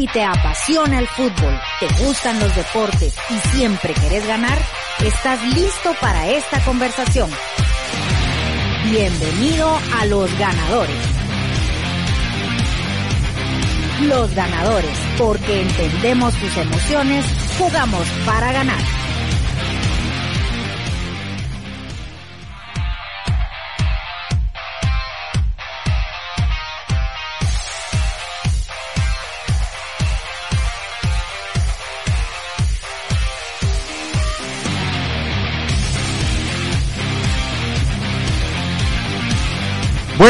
Si te apasiona el fútbol, te gustan los deportes y siempre querés ganar, estás listo para esta conversación. Bienvenido a Los Ganadores. Los Ganadores, porque entendemos tus emociones, jugamos para ganar.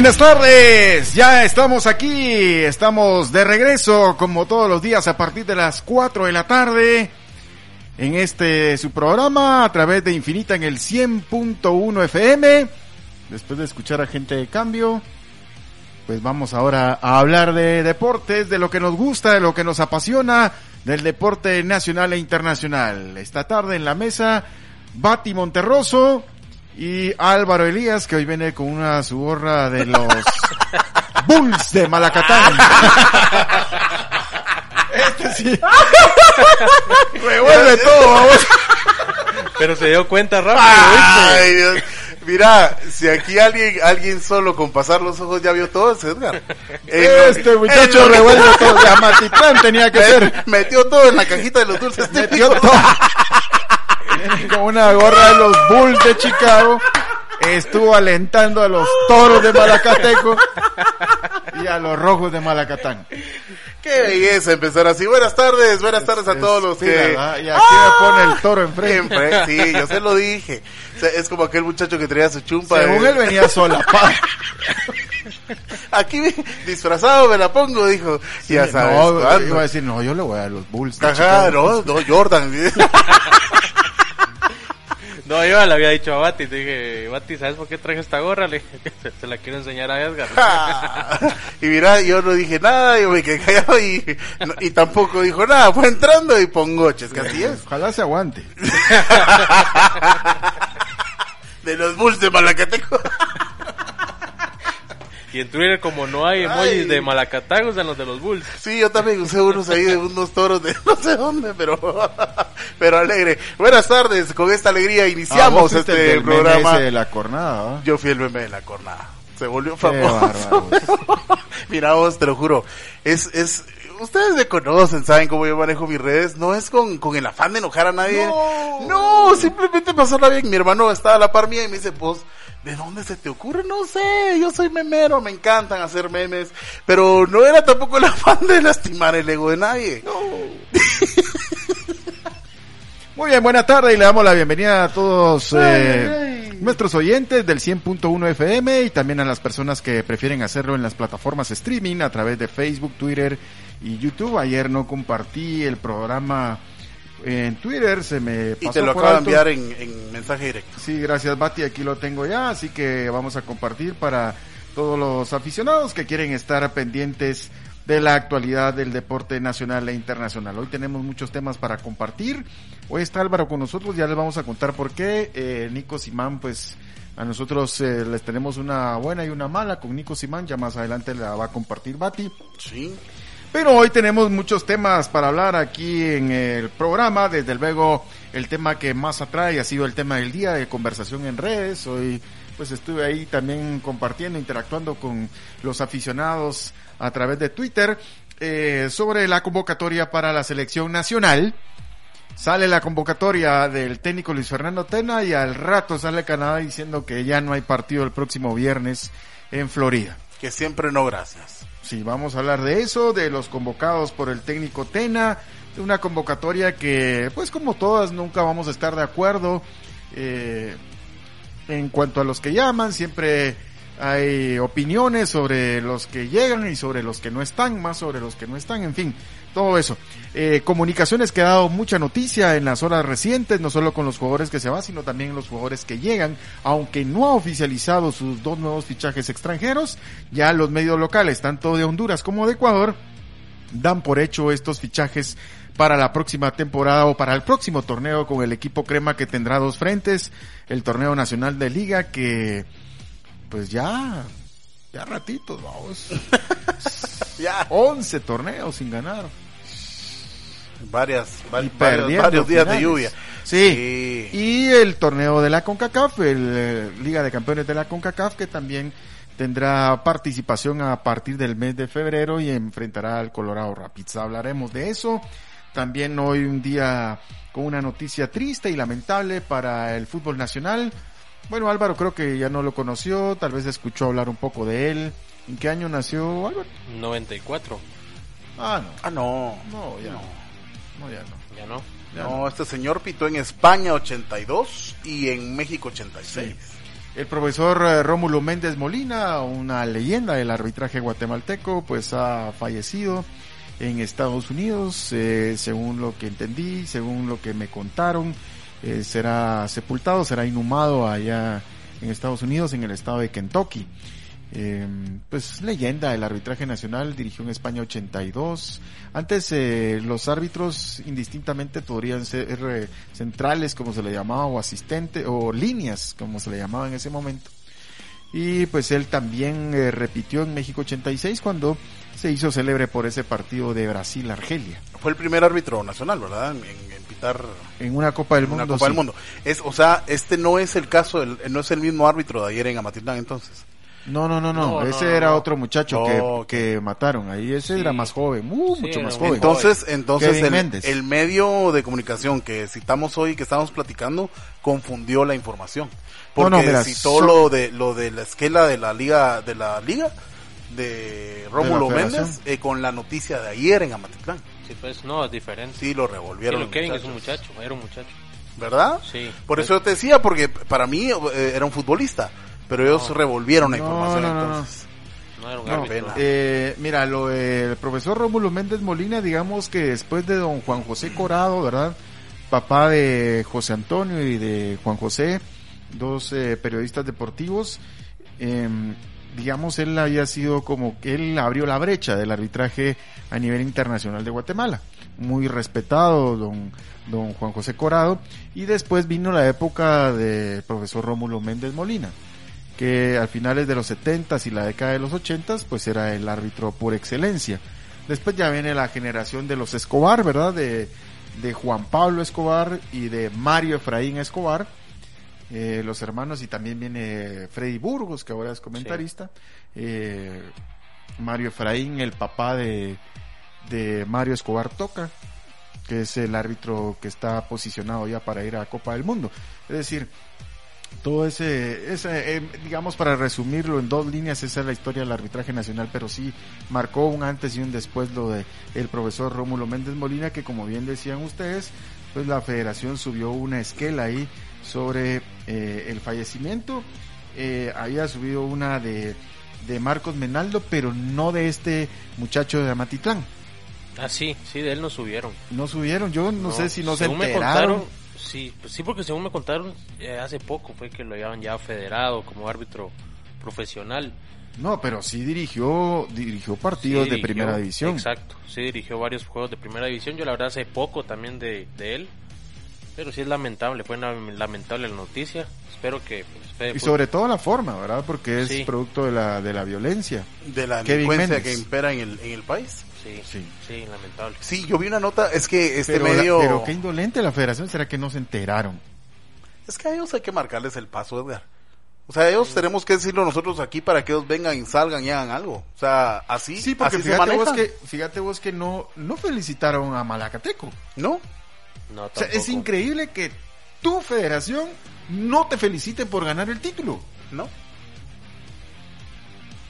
Buenas tardes, ya estamos aquí, estamos de regreso como todos los días a partir de las 4 de la tarde en este su programa a través de Infinita en el 100.1 FM. Después de escuchar a gente de cambio, pues vamos ahora a hablar de deportes, de lo que nos gusta, de lo que nos apasiona, del deporte nacional e internacional. Esta tarde en la mesa, Bati Monterroso, y Álvaro Elías, que hoy viene con una su gorra de los Bulls de Malacatán. Este sí. Revuelve todo, vamos. Pero se dio cuenta rápido, Ay, Dios. Mira, si aquí alguien, alguien solo con pasar los ojos ya vio todo, es Edgar. Este muchacho revuelve todo. De Amatitlán tenía que ser. Metió todo en la cajita de los dulces. Metió todo. Con una gorra de los Bulls de Chicago. Estuvo alentando a los toros de Malacateco y a los rojos de Malacatán. Qué belleza empezar así. Buenas tardes, buenas tardes a todos los Sí, que... ¿verdad? Y aquí me pone el toro enfrente. Siempre, sí, yo se lo dije. O sea, es como aquel muchacho que traía su chumpa. Según él venía sola. Aquí disfrazado me la pongo, dijo. ya sabes. no, iba a decir, no, yo le voy a los Bulls. Ajá, no, no, Jordan. No, yo le había dicho a Bati, te dije, Bati, ¿sabes por qué traje esta gorra? Le dije, se, se la quiero enseñar a Edgar. y mira, yo no dije nada, yo me quedé callado y, no- y tampoco dijo nada. Fue entrando y pongoches, que así es. Ojalá se aguante. De los Bulls de Malacateco. Y en Twitter, como no hay emojis Ay. de Malacatán, usan los de los Bulls. Sí, yo también usé unos ahí de unos toros de no sé dónde, pero, pero alegre. Buenas tardes, con esta alegría Ah, iniciamos el este meme programa. de la cornada, ¿va? Yo fui el meme de la cornada. Se volvió famoso. Mira vos, te lo juro. Es, es, ustedes me conocen, saben cómo yo manejo mis redes. No es con, con el afán de enojar a nadie. No, simplemente pasarla bien. Mi hermano está a la par mía y me dice, pues, ¿de dónde se te ocurre? No sé, yo soy memero, me encantan hacer memes. Pero no era tampoco el afán de lastimar el ego de nadie. Muy bien, buena tarde y le damos la bienvenida a todos eh, nuestros oyentes del 100.1 FM y también a las personas que prefieren hacerlo en las plataformas streaming a través de Facebook, Twitter y YouTube. Ayer no compartí el programa en Twitter, se me pasó Y te lo acabo de enviar en, en mensaje directo. Sí, gracias Bati, aquí lo tengo ya, así que vamos a compartir para todos los aficionados que quieren estar pendientes de la actualidad del deporte nacional e internacional. Hoy tenemos muchos temas para compartir. Hoy está Álvaro con nosotros, ya les vamos a contar por qué. Eh, Nico Simán, pues a nosotros eh, les tenemos una buena y una mala con Nico Simán, ya más adelante la va a compartir Bati. Sí. Pero hoy tenemos muchos temas para hablar aquí en el programa. Desde luego, el tema que más atrae ha sido el tema del día de conversación en redes. Hoy, pues estuve ahí también compartiendo, interactuando con los aficionados a través de Twitter eh, sobre la convocatoria para la selección nacional. Sale la convocatoria del técnico Luis Fernando Tena y al rato sale Canadá diciendo que ya no hay partido el próximo viernes en Florida. Que siempre no, gracias. Sí, vamos a hablar de eso, de los convocados por el técnico Tena, de una convocatoria que, pues como todas, nunca vamos a estar de acuerdo. Eh, en cuanto a los que llaman, siempre hay opiniones sobre los que llegan y sobre los que no están, más sobre los que no están, en fin, todo eso. Eh, comunicaciones que ha dado mucha noticia en las horas recientes, no solo con los jugadores que se van, sino también los jugadores que llegan, aunque no ha oficializado sus dos nuevos fichajes extranjeros, ya los medios locales, tanto de Honduras como de Ecuador, dan por hecho estos fichajes para la próxima temporada o para el próximo torneo con el equipo crema que tendrá dos frentes, el torneo nacional de liga que pues ya, ya ratitos, vamos. Ya. 11 torneos sin ganar. Varias, va- varios, días de lluvia. Sí. Sí. Y el torneo de la CONCACAF, el eh, Liga de Campeones de la CONCACAF, que también tendrá participación a partir del mes de febrero y enfrentará al Colorado Rapids. Hablaremos de eso. También hoy un día con una noticia triste y lamentable para el fútbol nacional. Bueno, Álvaro creo que ya no lo conoció, tal vez escuchó hablar un poco de él. ¿En qué año nació Álvaro? 94. Ah, no. Ah, no. No, ya No. No. Ya no. Ya no. Ya No, este señor pitó en España 82 y en México 86. El profesor eh, Rómulo Méndez Molina, una leyenda del arbitraje guatemalteco, pues ha fallecido en Estados Unidos, eh, según lo que entendí, según lo que me contaron, eh, será sepultado, será inhumado allá en Estados Unidos, en el estado de Kentucky. Eh, pues leyenda del arbitraje nacional, dirigió en España 82. Antes eh, los árbitros indistintamente podrían ser eh, centrales, como se le llamaba, o asistentes, o líneas, como se le llamaba en ese momento. Y pues él también eh, repitió en México 86 cuando se hizo célebre por ese partido de Brasil-Argelia. Fue el primer árbitro nacional, ¿verdad? En, en- en pitar En una Copa del en una Mundo. Copa del. Mundo. Es, o sea, este no es el caso, el- no es el mismo árbitro de ayer en Amatitlán entonces. No, no, no, no, No, ese no, era no. otro muchacho Oh, que, ok. que mataron. Ahí ese Sí. era más joven, uh, Sí, mucho más joven. Entonces, entonces el, medio de comunicación que citamos hoy, que estábamos platicando, confundió la información. Porque No, no, mira, citó so- lo de lo de la esquela de la liga de la liga de Rómulo. Méndez eh, con la noticia de ayer en Amatitlán. Sí, pues no, es diferente. Sí, lo Sí, revolvieron. lo es un muchacho, era un muchacho. ¿Verdad? Sí. Por eso yo te decía, porque para mí eh, era un futbolista, pero ellos No. revolvieron la No, información no, entonces. Eh, mira, lo del profesor Rómulo Méndez Molina, digamos que después de don Juan José Corado, ¿verdad? Papá de José Antonio y de Juan José, dos eh, periodistas deportivos, em, digamos, él había sido como que él abrió la brecha del arbitraje a nivel internacional de Guatemala. Muy respetado, don, don Juan José Corado. Y después vino la época del profesor Rómulo Méndez Molina que al finales de los 70s y la década de los 80s, pues era el árbitro por excelencia. Después ya viene la generación de los Escobar, ¿verdad? De, de Juan Pablo Escobar y de Mario Efraín Escobar, eh, los hermanos, y también viene Freddy Burgos, que ahora es comentarista. Eh, Mario Efraín, el papá de, de Mario Escobar Toca, que es el árbitro que está posicionado ya para ir a Copa del Mundo. Es decir, todo ese, ese eh, digamos para resumirlo en dos líneas, esa es la historia del arbitraje nacional, pero sí marcó un antes y un después lo de el profesor Rómulo Méndez Molina, que como bien decían ustedes, pues la federación subió una esquela ahí sobre eh, el fallecimiento, eh, había subido una de, de Marcos Menaldo, pero no de este muchacho de Amatitlán. Ah, sí, sí, de él nos subieron. No subieron, yo no, sé si no se me enteraron. contaron, sí, pues sí, porque según me contaron, eh, hace poco fue que lo habían ya federado como árbitro profesional. No, pero sí dirigió, dirigió partidos Sí de primera división. Exacto, sí dirigió varios juegos de primera división. Yo la verdad hace poco también de, de él. Pero sí es lamentable, fue una lamentable la noticia. Espero que... pues, Fede Y sobre todo la forma, ¿verdad? Porque es Sí. producto de la, de la violencia. De la delincuencia que impera en el, en el país. Sí, Sí. sí, lamentable. Sí, yo vi una nota, es que este pero, la- medio... pero qué indolente la federación, ¿será que no se enteraron? Es que a ellos hay que marcarles el paso, Edgar. O sea, ellos tenemos que decirlo nosotros aquí para que ellos vengan y salgan y hagan algo. O sea, así, Sí, porque así se fíjate vos, maneja. que, fíjate vos que no, no felicitaron a Malacateco. ¿No? No, O sea, es increíble que tu federación no te felicite por ganar el título. ¿No?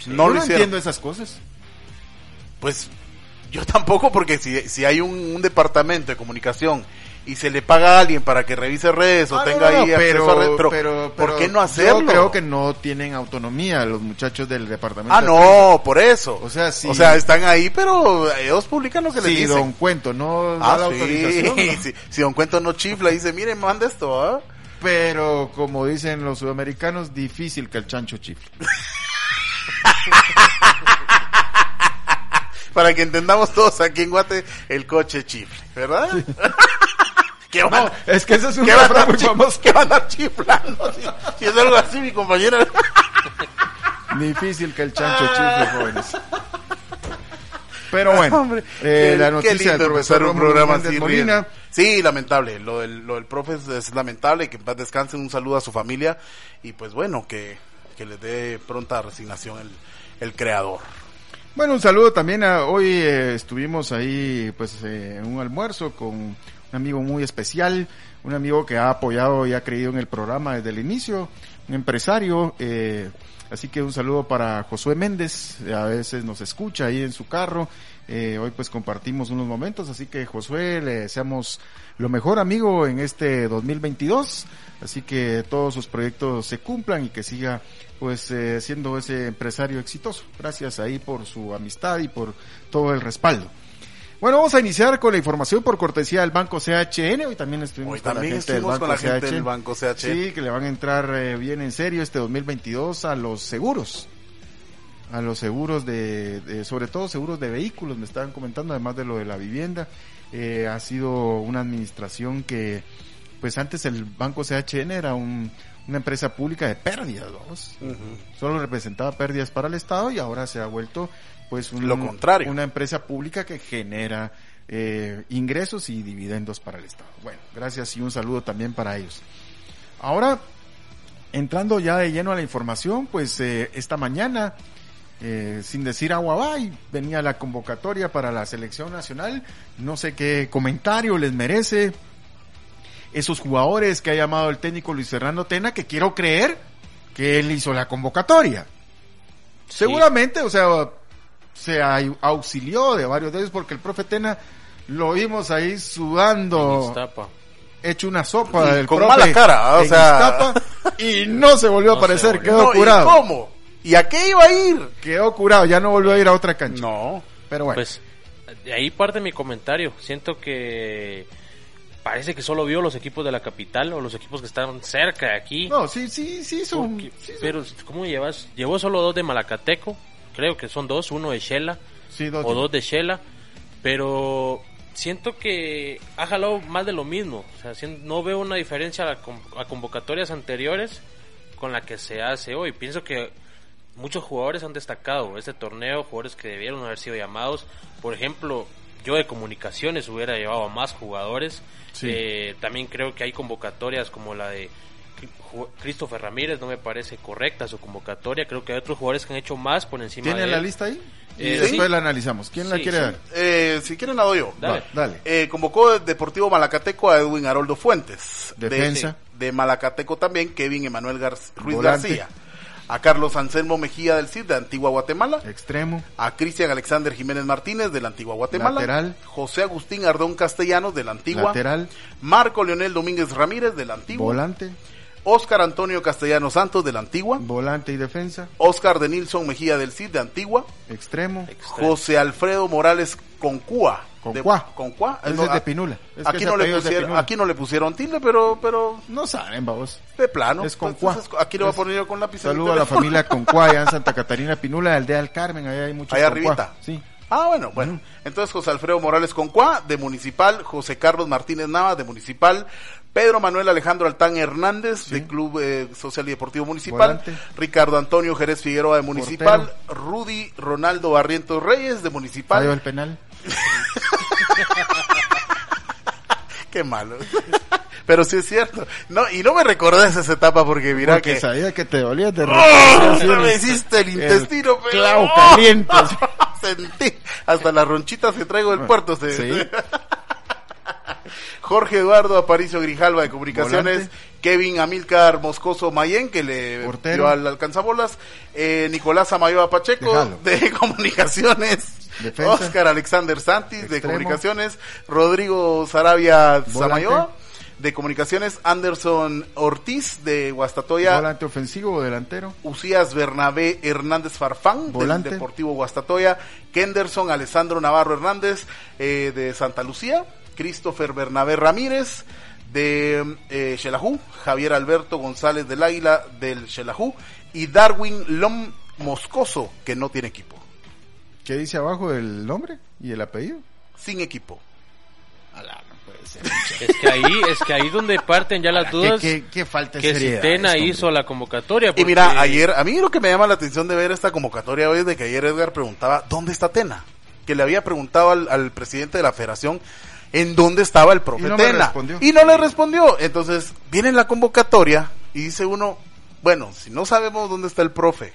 No no, lo hicieron. entiendo esas cosas. Pues yo tampoco, porque si, si hay un, un departamento de comunicación y se le paga a alguien para que revise redes o Ah, tenga no, no, ahí acceso a redes, pero, ¿por qué no hacerlo? Yo creo que no tienen autonomía los muchachos del departamento. Ah, de no, por eso. O sea, sí. O sea, están ahí, pero ellos publican lo que les Sí, dicen. don Cuento, no da Ah, la sí, autorización. ¿no? sí. Si Don Cuento no chifla, dice, miren, manda esto, ¿ah? Pero como dicen los sudamericanos, difícil que el chancho chifle. Para que entendamos todos aquí en Guate, el coche chifle, ¿verdad? ¿Qué No, es que esa es ¿qué a frase andar muy famosa. qué van a andar chiflando? Si, si es algo así, mi compañera. Difícil que el chancho chifle, jóvenes. Pero bueno, Hombre, eh, qué- la qué noticia del profesor un programa así, Molina. Sí, lamentable. Lo del, lo del profe es, es lamentable. Que en paz descanse. Un saludo a su familia. Y pues bueno, que, que les dé pronta resignación el, el creador. Bueno, un saludo también a hoy eh, estuvimos ahí pues eh, en un almuerzo con un amigo muy especial, un amigo que ha apoyado y ha creído en el programa desde el inicio, un empresario, eh, así que un saludo para Josué Méndez, a veces nos escucha ahí en su carro, eh, hoy pues compartimos unos momentos, así que Josué le deseamos lo mejor amigo en este 2022, así que todos sus proyectos se cumplan y que siga pues eh, siendo ese empresario exitoso. Gracias ahí por su amistad y por todo el respaldo. Bueno, vamos a iniciar con la información por cortesía del Banco CHN. Hoy también estuvimos Hoy con la gente del Banco con la gente CHN. del Banco CHN. Sí, que le van a entrar eh, bien en serio este 2022 a los seguros. A los seguros de, de- sobre todo seguros de vehículos, me estaban comentando, además de lo de la vivienda. Eh, ha sido una administración que, pues antes el Banco CHN era un- una empresa pública de pérdidas, vamos solo representaba pérdidas para el Estado y ahora se ha vuelto pues un- Lo contrario. una empresa pública que genera eh, ingresos y dividendos para el Estado. Bueno, gracias y un saludo también para ellos. Ahora, entrando ya de lleno a la información, pues eh, esta mañana, eh, sin decir agua va, y venía la convocatoria para la selección nacional. No sé qué comentario les merece esos jugadores que ha llamado el técnico Luis Fernando Tena, que quiero creer que él hizo la convocatoria. Seguramente, o sea, se au- auxilió de varios de ellos porque el profe Tena lo vimos ahí sudando, hecho una sopa Y del con profe mala cara, o sea. Iztapa, y no se volvió a No aparecer, volvió. quedó No, ¿Y curado. cómo? ¿Y a qué iba a ir? Quedó curado, ya no volvió a ir a otra cancha. No. Pero bueno, Pues de ahí parte mi comentario. Siento que parece que solo vio los equipos de la capital o los equipos que están cerca de aquí. no, sí, sí, sí, Porque- sí, pero ¿cómo llevas? Llevó solo dos de Malacateco, creo que son dos, uno de Shela sí, dos- o dos de Shela, pero siento que ha jalado más de lo mismo. O sea, no veo una diferencia a convocatorias anteriores con la que se hace hoy. Pienso que muchos jugadores han destacado este torneo, jugadores que debieron haber sido llamados. Por ejemplo, yo de comunicaciones hubiera llevado a más jugadores. Sí. Eh, también creo que hay convocatorias como la de Christopher Ramírez, no me parece correcta su convocatoria. Creo que hay otros jugadores que han hecho más por encima ¿Tiene de la él. lista ahí? Y Eh, después sí. la analizamos. ¿Quién la quiere sí. dar? Eh, si quieren la doy yo. Dale. Va, dale. Eh, convocó Deportivo Malacateco a Edwin Haroldo Fuentes. Defensa. De, de Malacateco también, Kevin Emanuel Gar- Ruiz Volante. García. A Carlos Anselmo Mejía del CID de Antigua Guatemala. Extremo. A Cristian Alexander Jiménez Martínez de la Antigua Guatemala. Lateral. José Agustín Ardón Castellanos de la Antigua. Lateral. Marco Leonel Domínguez Ramírez de la Antigua. Volante. Oscar Antonio Castellanos Santos de la Antigua. Volante y defensa. Oscar de Nilson Mejía del CID de Antigua. Extremo. Extremo. José Alfredo Morales Concúa. Concua. De, Concua. Ese No, es de Pinula. Es aquí, no le pusieron, aquí no le pusieron tilde, pero, pero No saben, vamos. de plano. Es Concua. Entonces, aquí lo voy a poner yo con lápiz. Saludo a la familia Concuá, allá en Santa Catarina Pinula, aldea del Carmen, allá hay muchos Allá Concuá. arribita. Sí. Ah, bueno, bueno. Entonces José Alfredo Morales Concua, de Municipal, José Carlos Martínez Nava, de Municipal, Pedro Manuel Alejandro Altán Hernández, de Club eh, Social y Deportivo Municipal, Volante. Ricardo Antonio Jerez Figueroa, de Municipal, Rudy Ronaldo Barrientos Reyes, de Municipal. Falló el penal. Qué malo. Pero sí es cierto. No, y no me recordás esa etapa porque mira Porque que... sabía que te dolía de ¡Oh! me hiciste el intestino, pero- clavo ¡Oh! caliente. Sentí. Hasta las ronchitas que traigo del puerto. Se... Sí. Jorge Eduardo Aparicio Grijalva de Comunicaciones. Volante. Kevin Amilcar Moscoso Mayen, que le Portero. dio al alcanzabolas. Eh, Nicolás Amayoa Pacheco, Déjalo. de Comunicaciones. Defensa. Oscar Alexander Santis, de. Comunicaciones. Rodrigo Sarabia. Samayoa, de Comunicaciones. Anderson Ortiz, de Guastatoya. Volante ofensivo o delantero. Usías Bernabé Hernández Farfán Volante. del Deportivo Guastatoya, Kenderson Alessandro Navarro Hernández eh, de Santa Lucía, Christopher Bernabé Ramírez de eh, Xelajú, Javier Alberto González del Águila del Xelajú y Darwin Lom Moscoso, que no tiene equipo, ¿Qué dice abajo el nombre y el apellido? sin equipo. Alá, no puede ser. Es que ahí es que ahí donde parten ya las ¿Qué, dudas qué, qué falta de que si seriedad Tena esto, hizo la convocatoria. Y porque- mira, ayer, a mí lo que me llama la atención de ver esta convocatoria hoy es de que ayer Edgar preguntaba, ¿dónde está Tena? que le había preguntado al, al presidente de la federación en dónde estaba el profe Y no Tena. respondió. Y no le respondió. Entonces, viene la convocatoria y dice uno, bueno, si no sabemos dónde está el profe.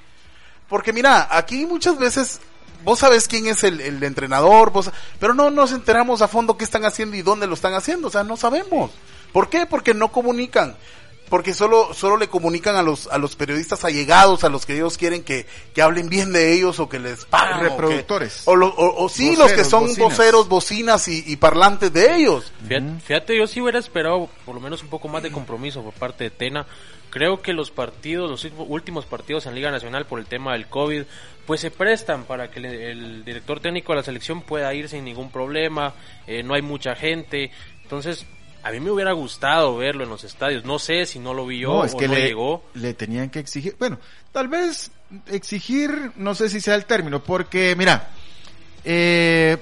Porque mira, aquí muchas veces vos sabes quién es el, el entrenador, vos, pero no nos enteramos a fondo qué están haciendo y dónde lo están haciendo. O sea, no sabemos. ¿Por qué? Porque no comunican. Porque solo, solo le comunican a los, a los periodistas allegados, a los que ellos quieren que, que hablen bien de ellos o que les paguen. o que- Reproductores. O, lo- o- o sí, Voceros, los que son bocinas. voceros, bocinas y, y parlantes de ellos. Fíjate, fíjate, yo sí hubiera esperado por lo menos un poco más de compromiso por parte de Tena. Creo que los partidos, los últimos partidos en Liga Nacional por el tema del COVID, pues se prestan para que el, el director técnico de la selección pueda ir sin ningún problema, eh, no hay mucha gente. Entonces, a mí me hubiera gustado verlo en los estadios. No sé si no lo vi yo No, es o que no le, llegó. le tenían que exigir. Bueno, tal vez exigir, no sé si sea el término, porque mira, eh,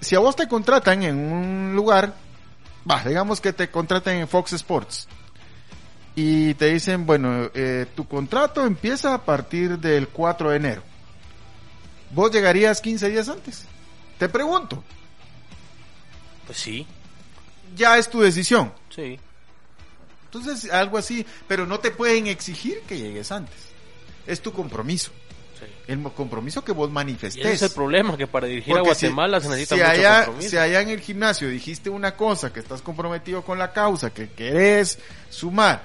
si a vos te contratan en un lugar, va, digamos que te contratan en Fox Sports y te dicen, bueno, eh, tu contrato empieza a partir del 4 de enero. ¿Vos llegarías 15 días antes? Te pregunto, Pues sí, ya es tu decisión. sí. Entonces, algo así, pero no te pueden exigir que llegues antes. Es tu compromiso. sí. El compromiso que vos Y manifestés. ese es el problema, que para dirigir a si- Guatemala se necesita si mucho allá, compromiso. si allá en el gimnasio dijiste una cosa, que estás comprometido con la causa, que querés sumar,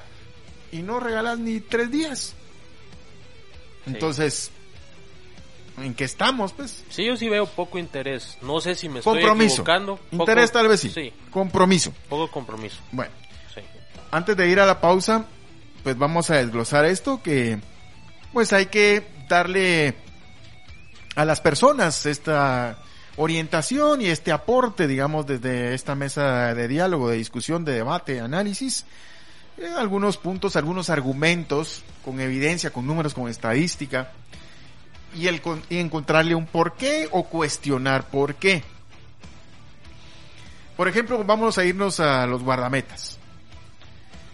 y no regalas ni tres días. Entonces, ¿en qué estamos, pues? Sí, yo sí veo poco interés. No sé si me estoy equivocando. Poco- Interés tal vez sí. Sí, Compromiso. poco compromiso. Bueno, Sí. antes de ir a la pausa, pues vamos a desglosar esto que pues hay que darle a las personas esta orientación y este aporte, digamos, desde esta mesa de diálogo, de discusión, de debate, de análisis, eh, algunos puntos, algunos argumentos con evidencia, con números, con estadística y, el, y encontrarle un porqué o cuestionar por qué. Por ejemplo, vamos a irnos a los guardametas.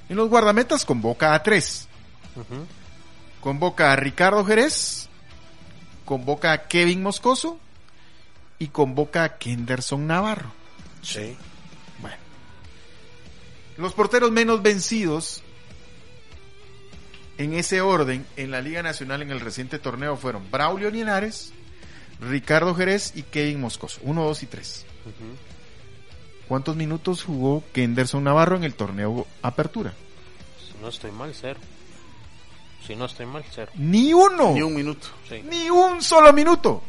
En los guardametas convoca a tres. Convoca a Ricardo Jerez, convoca a Kevin Moscoso y convoca a Kenderson Navarro. Sí. Bueno. Los porteros menos vencidos en ese orden en la Liga Nacional en el reciente torneo fueron Braulio Linares, Ricardo Jerez y Kevin Moscoso. Uno, dos y tres. ¿Cuántos minutos jugó Kenderson Navarro en el torneo Apertura? Si no estoy mal, cero. Si no estoy mal, cero. Ni uno. Ni un minuto. Sí. Ni un solo minuto.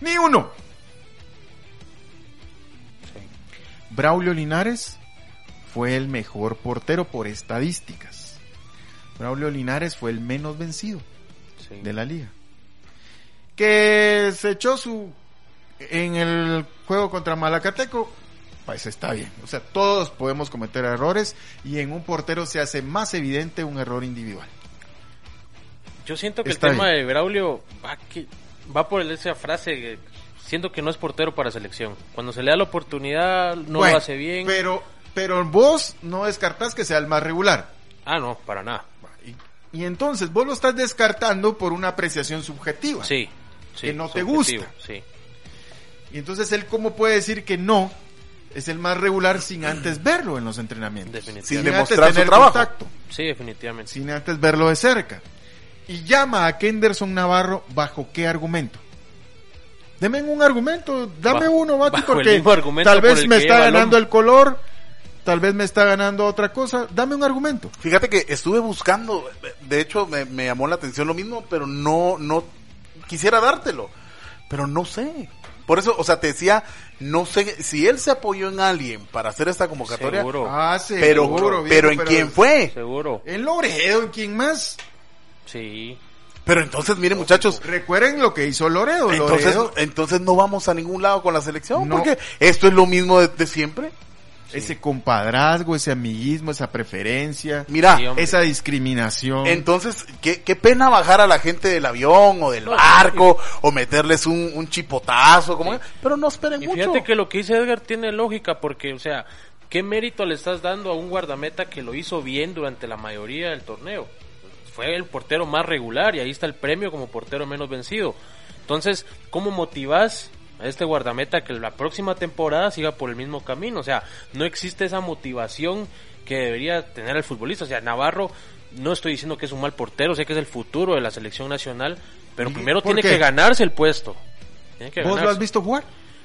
Ni uno. sí. Braulio Linares fue el mejor portero por estadísticas. Braulio Linares fue el menos vencido sí. de la liga. Que se echó su en el juego contra Malacateco, pues está bien. O sea, todos podemos cometer errores y en un portero se hace más evidente un error individual. Yo siento que Está el tema bien. de Braulio va, que, va por esa frase que siento que no es portero para selección. Cuando se le da la oportunidad, no Bueno, lo hace bien. Pero, pero vos no descartás que sea el más regular. Ah, no, para nada. Y, entonces vos lo estás descartando por una apreciación subjetiva. Sí. sí Que no te gusta. Sí. Y entonces él cómo puede decir que no es el más regular sin antes verlo en los entrenamientos. Definitivamente. Sin Sin antes demostrar su tener trabajo. contacto, Sí, definitivamente. sin antes verlo de cerca. Y llama a Kenderson Navarro bajo qué argumento. Deme un argumento, dame Bajo- uno, Bati, porque tal vez me está ganando el color, tal vez me está ganando otra cosa. Dame un argumento. Fíjate que estuve buscando, de hecho me, me llamó la atención lo mismo, pero no, no quisiera dártelo, pero no sé. Por eso, o sea, te decía, no sé si él se apoyó en alguien para hacer esta convocatoria, Seguro. Ah, pero, seguro, pero viejo, en quién fue. Seguro. En Loredo, ¿en quién más? Sí. Pero entonces, miren muchachos, Recuerden lo que hizo Loredo. entonces, Loredo, entonces no vamos a ningún lado con la selección, No. porque esto es lo mismo de, de siempre. Ese compadrazgo, ese amiguismo, esa preferencia, Mira, Sí, esa discriminación. Entonces, ¿qué, qué pena bajar a la gente del avión o del No, barco o meterles un, un chipotazo, como pero no esperen Y mucho. fíjate que lo que dice Edgar tiene lógica porque, o sea, ¿qué mérito le estás dando a un guardameta que lo hizo bien durante la mayoría del torneo? Fue el portero más regular y ahí está el premio como portero menos vencido. Entonces, ¿cómo motivas este guardameta que la próxima temporada siga por el mismo camino? O sea, no existe esa motivación que debería tener el futbolista. O sea, Navarro, no estoy diciendo que es un mal portero, sé que es el futuro de la selección nacional, pero primero ¿Por tiene qué? que ganarse el puesto. Tiene que ¿Vos lo has visto jugar?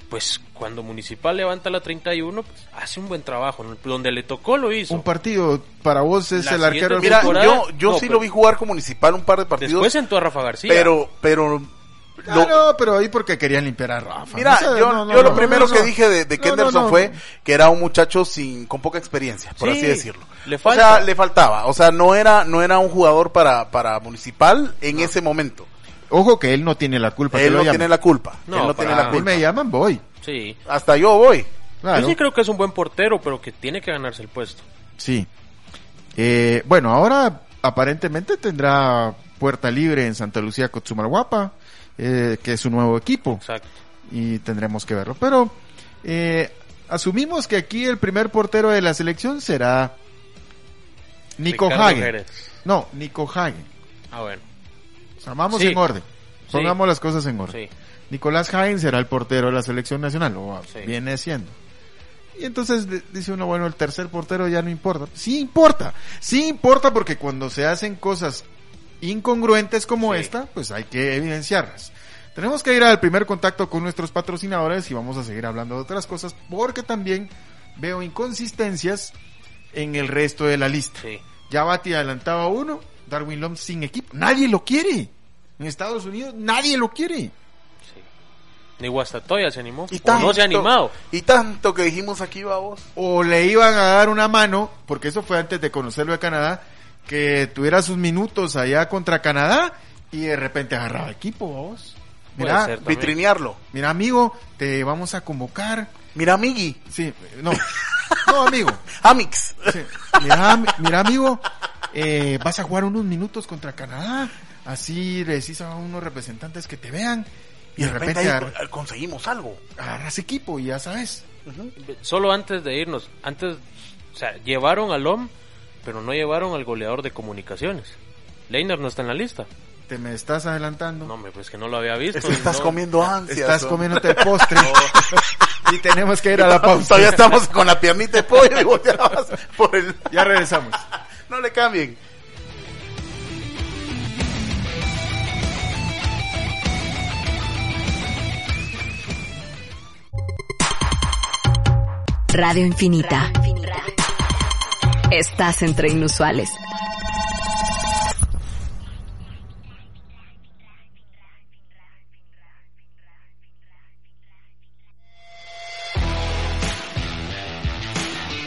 Pues cuando Municipal levanta la 31, pues hace un buen trabajo. Donde le tocó lo hizo. Un partido para vos es La el arquero Mira, yo, yo No, sí pero- lo vi jugar como municipal un par de partidos, Después entró a Rafa García. pero, pero, Ah, lo- no, pero ahí porque querían limpiar a Rafa. Mira, No sé, yo, no, no, yo lo no, primero no, que dije de, de Kenderson no, no. fue que era un muchacho sin con poca experiencia, por Sí, así decirlo. le O falta. sea, le faltaba, o sea, no era no era un jugador para para municipal en ese momento. Ojo que él no tiene la culpa. Él lo no tiene la culpa. No, él no tiene A la mí culpa. me llaman, voy. Sí. Hasta yo voy. Claro. Yo sí creo que es un buen portero, pero que tiene que ganarse el puesto. Sí. Eh, bueno, ahora aparentemente tendrá puerta libre en Santa Lucía Cotzumalguapa, eh, que es su nuevo equipo. Exacto. y tendremos que verlo. Pero eh, asumimos que aquí el primer portero de la selección será Nico Ricardo Hagen. Jerez. No, Nico Hagen. Ah, bueno. Vamos Sí. en orden. Sí. Pongamos las cosas en orden. Sí. Nicolás Hagen será el portero de la selección nacional, o viene siendo. Y entonces dice uno, bueno, el tercer portero ya no importa. Sí importa, sí importa porque cuando se hacen cosas incongruentes como Sí. esta, pues hay que evidenciarlas. Tenemos que ir al primer contacto con nuestros patrocinadores y vamos a seguir hablando de otras cosas porque también veo inconsistencias en el resto de la lista. Sí. Ya Bati adelantaba uno, Darwin Lom sin equipo. Nadie lo quiere. En Estados Unidos nadie lo quiere. Sí. Ni Guastatoya se animó. Y O tanto, no se ha animado. Y tanto que dijimos aquí, vamos. o le iban a dar una mano, porque eso fue antes de conocerlo de Canadá, que tuviera sus minutos allá contra Canadá y de repente agarraba equipo, vos. Mira. Vitrinearlo. mira amigo, te vamos a convocar. Mira, Miggy. Sí, no, no amigo. Amix. Sí. Mira, ami- mira amigo, eh, vas a jugar unos minutos contra Canadá, así le decís a unos representantes que te vean y Y de repente ahí conseguimos algo. agarras equipo y ya sabes. Solo antes de irnos, antes, o sea, llevaron al OM, pero no llevaron al goleador de comunicaciones. Leiner no está en la lista. Te me estás adelantando. No, hombre, pues que no lo había visto. Es que estás no. comiendo ansias. Estás ¿no? comiéndote el postre. y tenemos que ir a la pausa. Todavía estamos con la piernita de pollo y volteabas por el... Ya regresamos. No le cambien. Radio Infinita. Estás entre inusuales.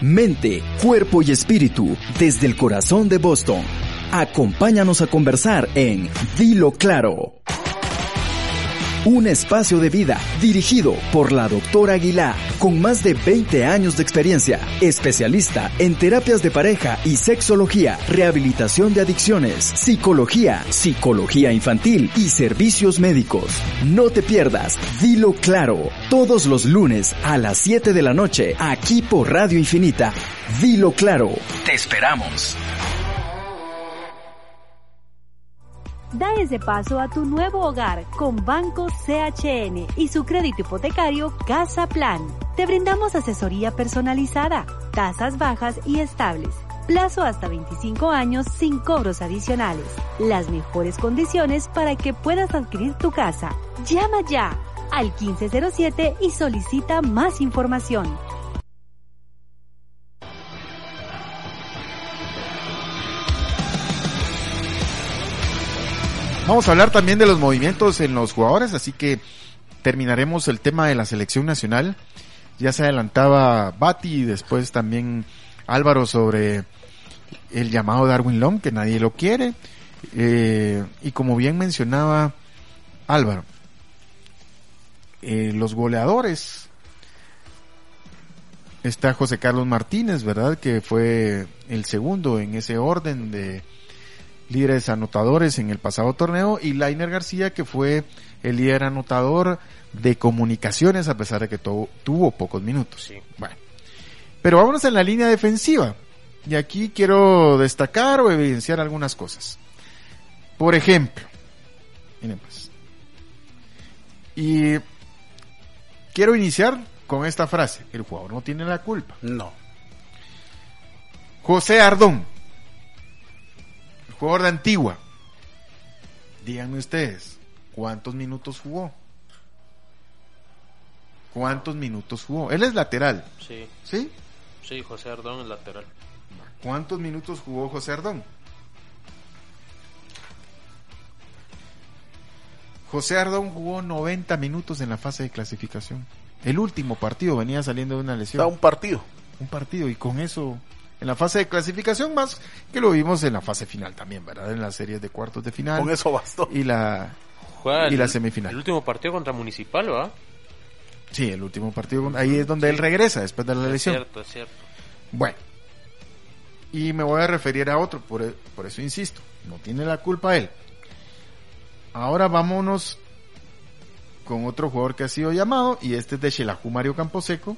Mente, cuerpo y espíritu desde el corazón de Boston. Acompáñanos a conversar en Dilo Claro. Un espacio de vida dirigido por la doctora Aguilar, con más de 20 años de experiencia, especialista en terapias de pareja y sexología, rehabilitación de adicciones, psicología, psicología infantil y servicios médicos. No te pierdas, dilo claro, todos los lunes a las 7 de la noche, aquí por Radio Infinita. Dilo claro, te esperamos. Da ese paso a tu nuevo hogar con Banco CHN y su crédito hipotecario Casa Plan. Te brindamos asesoría personalizada, tasas bajas y estables, plazo hasta 25 años sin cobros adicionales, las mejores condiciones para que puedas adquirir tu casa. Llama ya al 1507 y solicita más información. Vamos a hablar también de los movimientos en los jugadores, así que terminaremos el tema de la selección nacional. Ya se adelantaba Bati y después también Álvaro sobre el llamado Darwin Lom, que nadie lo quiere. Eh, y como bien mencionaba Álvaro, eh, los goleadores. Está José Carlos Martínez, ¿verdad? Que fue el segundo en ese orden de líderes anotadores en el pasado torneo y Lainer García que fue el líder anotador de comunicaciones a pesar de que tu- tuvo pocos minutos. Sí. Bueno, pero vámonos en la línea defensiva y aquí quiero destacar o evidenciar algunas cosas. Por ejemplo, miren pues, Y quiero iniciar con esta frase. El jugador no tiene la culpa. No. José Ardón, jugador de Antigua. Díganme ustedes, ¿cuántos minutos jugó? ¿Cuántos minutos jugó? Él es lateral, Sí, ¿sí? sí, José Ardón el lateral. ¿Cuántos minutos jugó José Ardón? José Ardón jugó 90 minutos en la fase de clasificación. El último partido venía saliendo de una lesión. Está un partido. un partido y con eso en la fase de clasificación más que lo vimos en la fase final también, ¿verdad? En las series de cuartos de final Con eso bastó. y la Juega Y la semifinal. El último partido contra Municipal, ¿va? sí, el último partido ahí es donde él regresa después de la Es lesión. cierto, es cierto. Bueno. Y me voy a referir a otro, por, e- por eso insisto, no tiene la culpa él. Ahora vámonos con otro jugador que ha sido llamado y este es de Xelajú Mario Camposeco.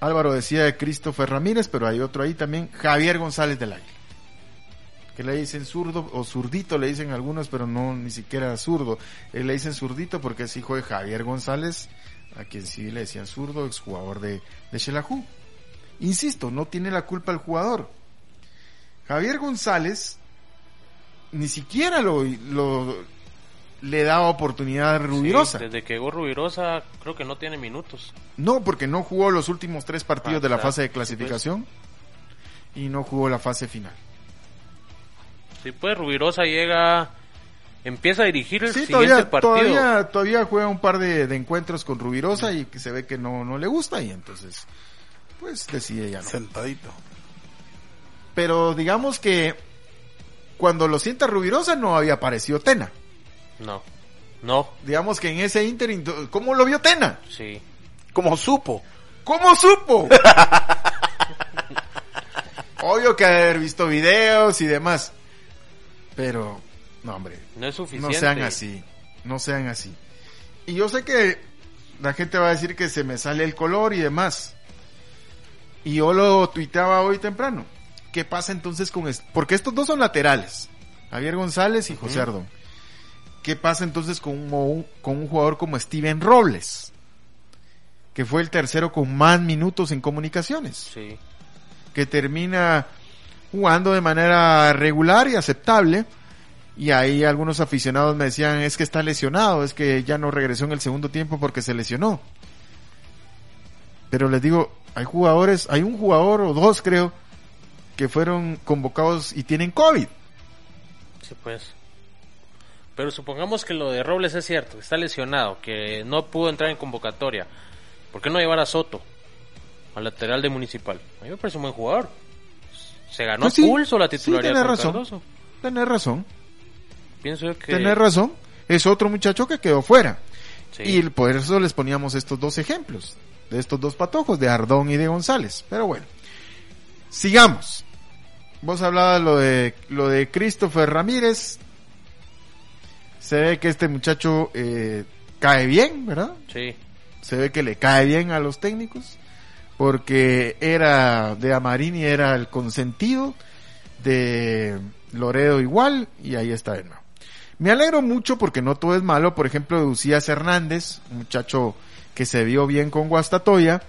Álvaro decía de Christopher Ramírez, pero hay otro ahí también, Javier González del Águila. Que le dicen zurdo o zurdito, le dicen algunos, pero no ni siquiera zurdo. Eh, le dicen zurdito porque es hijo de Javier González, a quien sí le decían zurdo, exjugador de, de. Insisto, no tiene la culpa el jugador. Javier González ni siquiera lo, lo- le daba oportunidad a Rubirosa. Sí, desde que llegó Rubirosa, creo que no tiene minutos. No, porque no jugó los últimos tres partidos Ah, de la claro. fase de Sí, clasificación y no jugó la fase final. Sí, pues Rubirosa llega, empieza a dirigir el Sí, siguiente todavía, partido. todavía, todavía juega un par de, de encuentros con Rubirosa y que se ve que no, no le gusta y entonces pues decide ya no. Sentadito. Pero digamos que cuando lo sienta Rubirosa no había aparecido Tena. No, no, Digamos que en ese Inter, ¿cómo lo vio Tena? sí. Como supo. ¿Cómo supo? Obvio que haber visto videos y demás. Pero, no hombre, No es suficiente. no sean así. No sean así. Y yo sé que la gente va a decir que se me sale el color y demás. Y yo lo tuiteaba hoy temprano. ¿Qué pasa entonces con esto? Porque estos dos son laterales. Javier González y José Ardón. ¿Qué pasa entonces con un, con un jugador como Steven Robles? Que fue el tercero con más minutos en comunicaciones Sí, que termina jugando de manera regular y aceptable. Y ahí algunos aficionados me decían, es que está lesionado, es que ya no regresó en el segundo tiempo porque se lesionó. Pero les digo, hay jugadores, hay un jugador o dos creo, que fueron convocados y tienen COVID. sí, pues. Pero supongamos que lo de Robles es cierto, que está lesionado, que no pudo entrar en convocatoria. ¿Por qué no llevar a Soto? Al lateral de Municipal. A mí me parece un buen jugador. Se ganó Pues sí, pulso la sí, titularidad tenés con razón. Cardoso. Tenés razón, Pienso yo que... tenés razón. Es otro muchacho que quedó fuera. Sí. Y por eso les poníamos estos dos ejemplos, de estos dos patojos, de Ardón y de González. Pero bueno, sigamos. Vos hablabas lo de, lo de Christopher Ramírez. Se ve que este muchacho eh, cae bien, ¿verdad? Sí, Se ve que le cae bien a los técnicos. Porque era de Amarini, era el consentido de Loredo igual. Y ahí está de nuevo. Me alegro mucho porque no todo es malo. Por ejemplo, de Usías Hernández, un muchacho que se vio bien con Guastatoya.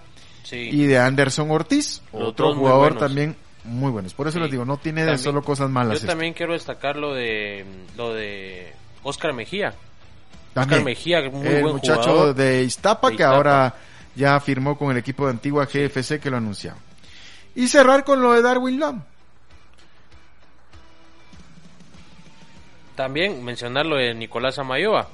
sí. Y de Anderson Ortiz, Los otro muy jugador también muy buenos. Por eso Sí. les digo, no tiene de solo cosas malas. Yo esto. también quiero destacar lo de lo de Oscar Mejía. También. Oscar Mejía, muy el buen muchacho jugador. de Iztapa De que Iztapa. ahora ya firmó con el equipo de Antigua GFC que lo anunciaba. Y cerrar con lo de Darwin Lam. También mencionar lo de Nicolás Amayoa,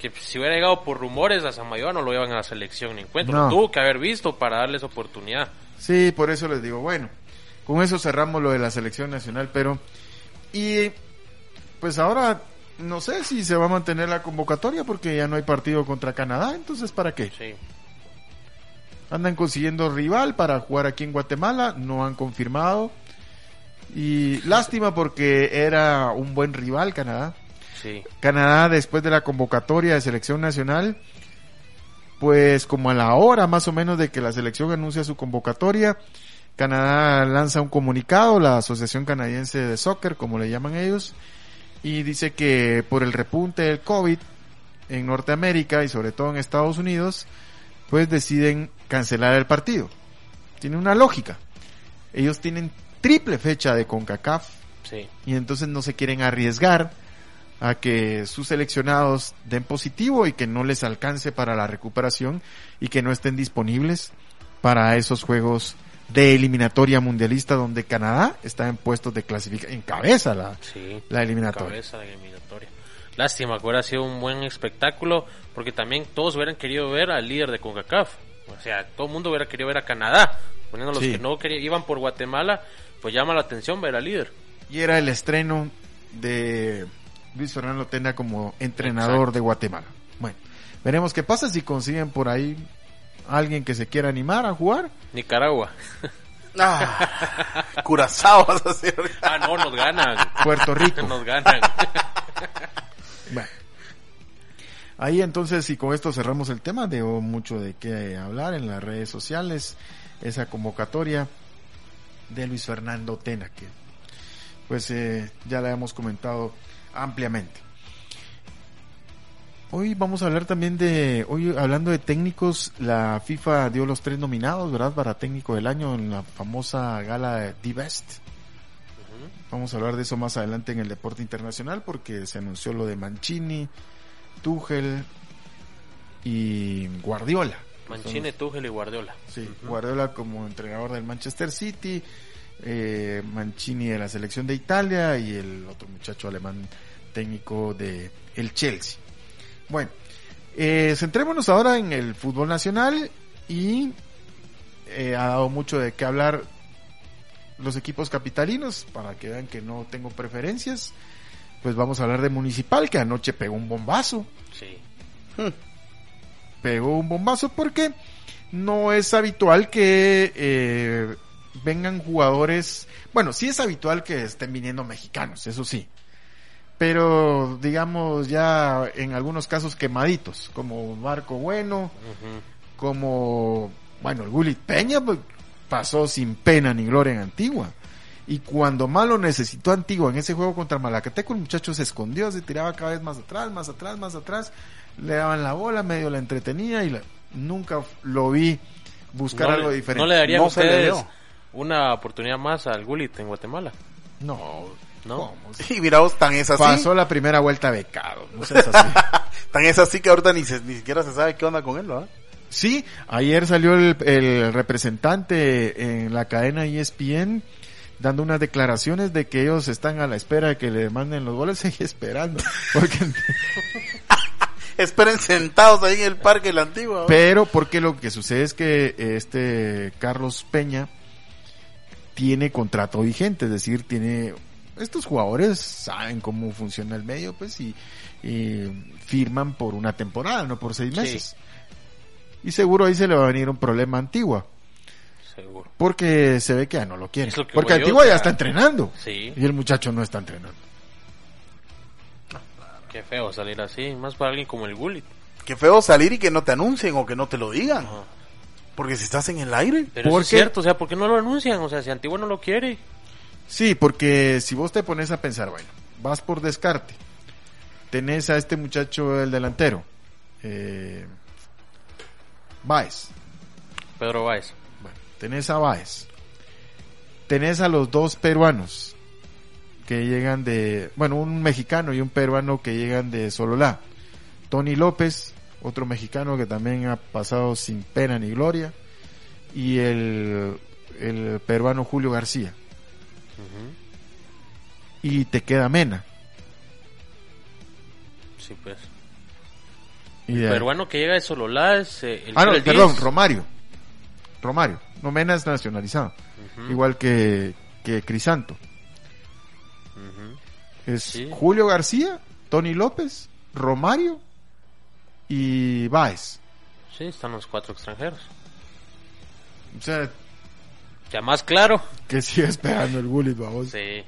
que si hubiera llegado por rumores a Samayoa no lo llevan a la selección ni encuentro. No. Lo tuvo que haber visto para darles oportunidad. Sí, por eso les digo, bueno, con eso cerramos lo de la selección nacional, pero y pues ahora no sé si se va a mantener la convocatoria porque ya no hay partido contra Canadá, entonces ¿para qué? Sí. Andan consiguiendo rival para jugar aquí en Guatemala, no han confirmado. Y lástima porque era un buen rival Canadá. Sí. Canadá después de la convocatoria de selección nacional, pues como a la hora más o menos de que la selección anuncia su convocatoria, Canadá lanza un comunicado, la Asociación Canadiense de Soccer, como le llaman ellos, y dice que por el repunte del COVID en Norteamérica y sobre todo en Estados Unidos, pues deciden cancelar el partido. Tiene una lógica. Ellos tienen triple fecha de CONCACAF Sí. y entonces no se quieren arriesgar a que sus seleccionados den positivo y que no les alcance para la recuperación y que no estén disponibles para esos juegos de eliminatoria mundialista donde Canadá está en puestos de clasificación, encabeza la, Sí. la eliminatoria. Cabeza de eliminatoria. Lástima que hubiera sido un buen espectáculo, porque también todos hubieran querido ver al líder de CONCACAF. O sea, todo el mundo hubiera querido ver a Canadá. Poniendo los Sí. que no querían, iban por Guatemala, pues llama la atención ver al líder. Y era el estreno de Luis Fernando Tena como entrenador Exacto. de Guatemala. Bueno, veremos qué pasa si consiguen por ahí alguien que se quiera animar a jugar. Nicaragua. Ah, Curazao vas a hacer. ah, no, nos ganan. Puerto Rico. nos ganan. Bueno. Ahí entonces, y con esto cerramos el tema, debo mucho de qué hablar en las redes sociales, esa convocatoria de Luis Fernando Tena, que pues eh, ya la hemos comentado ampliamente. Hoy vamos a hablar también de, hoy hablando de técnicos, la FIFA dio los tres nominados, ¿verdad? Para técnico del año en la famosa gala The Best. Vamos a hablar de eso más adelante en el deporte internacional porque se anunció lo de Mancini, Tuchel y Guardiola. Mancini, Tuchel y Guardiola. Sí, Guardiola como entrenador del Manchester City, eh, Mancini de la selección de Italia y el otro muchacho alemán técnico de el Chelsea. Bueno, eh, centrémonos ahora en el fútbol nacional y eh, ha dado mucho de qué hablar los equipos capitalinos para que vean que no tengo preferencias. Pues vamos a hablar de Municipal que anoche pegó un bombazo Sí. pegó un bombazo porque no es habitual que eh, vengan jugadores, bueno, sí es habitual que estén viniendo mexicanos, eso sí, pero digamos ya en algunos casos quemaditos, como Marco Bueno, como, bueno, el Gulit Peña pues, pasó sin pena ni gloria en Antigua. Y cuando Malo necesitó Antigua en ese juego contra Malacateco, el muchacho se escondió, se tiraba cada vez más atrás, más atrás, más atrás, le daban la bola, medio la entretenía y la- nunca lo vi buscar No algo le- diferente. ¿No le darían No ustedes una oportunidad más al Gullit en Guatemala? No, ¿No? ¿cómo? Y mira vos, tan es así. Pasó la primera vuelta becado, no seas así. Tan es así que ahorita ni, se- ni siquiera se sabe qué onda con él, ¿verdad? Sí, ayer salió el, el representante en la cadena ESPN dando unas declaraciones de que ellos están a la espera de que le manden los goles y esperando. Porque, Esperen sentados ahí en el parque la antigua. pero porque lo que sucede es que este Carlos Peña tiene contrato vigente, es decir, tiene estos jugadores saben cómo funciona el medio, pues y, y firman por una temporada, no por seis Sí. meses. Y seguro ahí se le va a venir un problema a Antigua. Seguro. Porque se ve que ya no lo quiere. Lo Porque yo, Antigua ya está entrenando. Sí. Y el muchacho no está entrenando. Qué feo salir así, más para alguien como el Gullit. Qué feo salir y que no te anuncien o que no te lo digan. Ajá. Porque si estás en el aire. Pero ¿Por es qué? cierto, o sea, ¿por qué no lo anuncian? O sea, si Antigua no lo quiere. Sí, porque si vos te pones a pensar, bueno, vas por descarte. Tenés a este muchacho, el delantero. Eh, Baez. Pedro Báez. Bueno, tenés a Baez. Tenés a los dos peruanos que llegan de, bueno, un mexicano y un peruano que llegan de Sololá. Tony López, otro mexicano que también ha pasado sin pena ni gloria. Y el, el peruano Julio García. Y te queda Mena. Sí, pues. Y ahí- Peruano que llega de Sololá es eh, el ah, no, el perdón, 10. Romario. Romario. No, Mena es nacionalizado. Igual que, que Crisanto. Es Sí. Julio García, Tony López, Romario y Baez. Sí, están los cuatro extranjeros. O sea, Ya más claro. que sigue esperando el Gullit, vamos. Sí.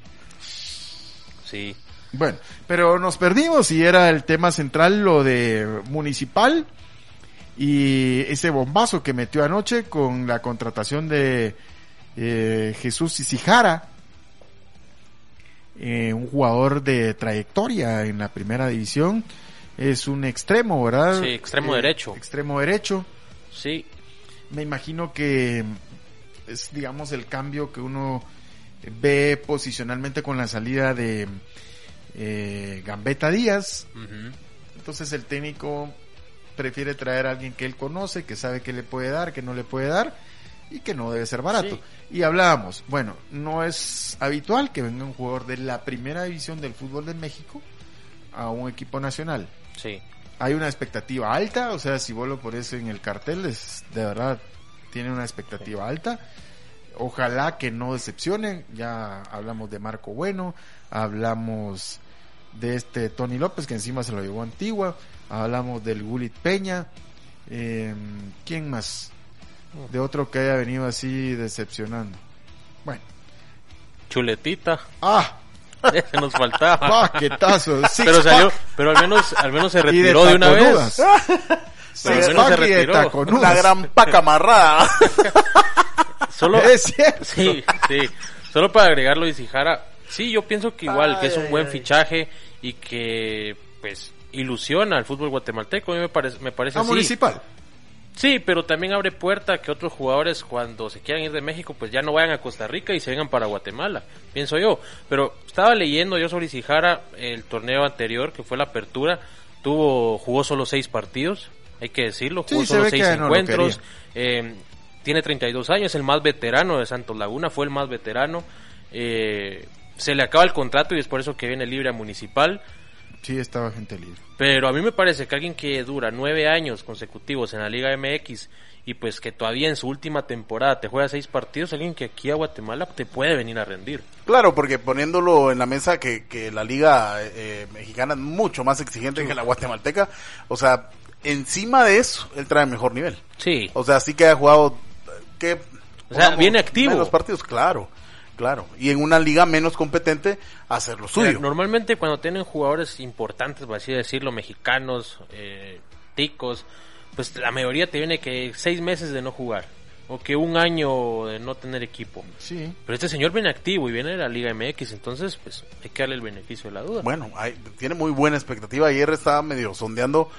Sí. Bueno, pero nos perdimos y era el tema central lo de Municipal y ese bombazo que metió anoche con la contratación de eh, Jesús Isijara, eh, un jugador de trayectoria en la primera división, es un extremo, ¿verdad? Sí, extremo Eh, derecho. Extremo derecho. Sí, Me imagino que es, digamos, el cambio que uno ve posicionalmente con la salida de eh, Gambetta Díaz. Entonces el técnico prefiere traer a alguien que él conoce, que sabe que le puede dar, que no le puede dar y que no debe ser barato. Y hablábamos, bueno, no es habitual que venga un jugador de la primera división del fútbol de México a un equipo nacional. sí. Hay una expectativa alta, o sea, si vos lo pones en el cartel, es, de verdad tiene una expectativa alta. Ojalá que no decepcionen. Ya hablamos de Marco Bueno, hablamos de este Tony López que encima se lo llevó a Antigua, hablamos del Gulit Peña. Eh, ¿Quién más? De otro que haya venido así decepcionando. Bueno. Chuletita. ¡Ah! Ese nos faltaba. ¡Paquetazo! Pero salió, pero al menos, al menos se y de retiró de, una vez. Six se pack de retiró. taconudas. Una gran paca amarrada. Solo, Es cierto. sí, sí. Solo para agregarlo y Jara, sí, yo pienso que igual, que es un buen ay. fichaje y que, pues, ilusiona al fútbol guatemalteco. A mí me parece, me parece A así. Municipal. Sí, pero también abre puerta a que otros jugadores cuando se quieran ir de México pues ya no vayan a Costa Rica y se vengan para Guatemala, pienso yo. Pero estaba leyendo yo sobre Isijara el torneo anterior que fue la apertura, tuvo jugó solo seis partidos, hay que decirlo, jugó solo seis que no encuentros, eh, tiene 32 años, el más veterano de Santos Laguna, fue el más veterano, eh, se le acaba el contrato y es por eso que viene libre a Municipal. Sí, estaba gente libre. Pero a mí me parece que alguien que dura nueve años consecutivos en la Liga MX y pues que todavía en su última temporada te juega seis partidos, alguien que aquí a Guatemala te puede venir a rendir. Claro, porque poniéndolo en la mesa que, que la liga eh, mexicana es mucho más exigente que la guatemalteca, o sea, encima de eso, él trae mejor nivel. Sí, O sea, sí que ha jugado, que... O sea, viene activo. los partidos, claro, claro. Y en una liga menos competente, hacer lo O sea, suyo. normalmente cuando tienen jugadores importantes, por así decirlo, mexicanos, eh, ticos, pues la mayoría te viene que seis meses de no jugar o que un año de no tener equipo. Sí. Pero este señor viene activo y viene de la Liga MX, entonces pues hay que darle el beneficio de la duda. Bueno, hay- tiene muy buena expectativa. Ayer estaba medio sondeando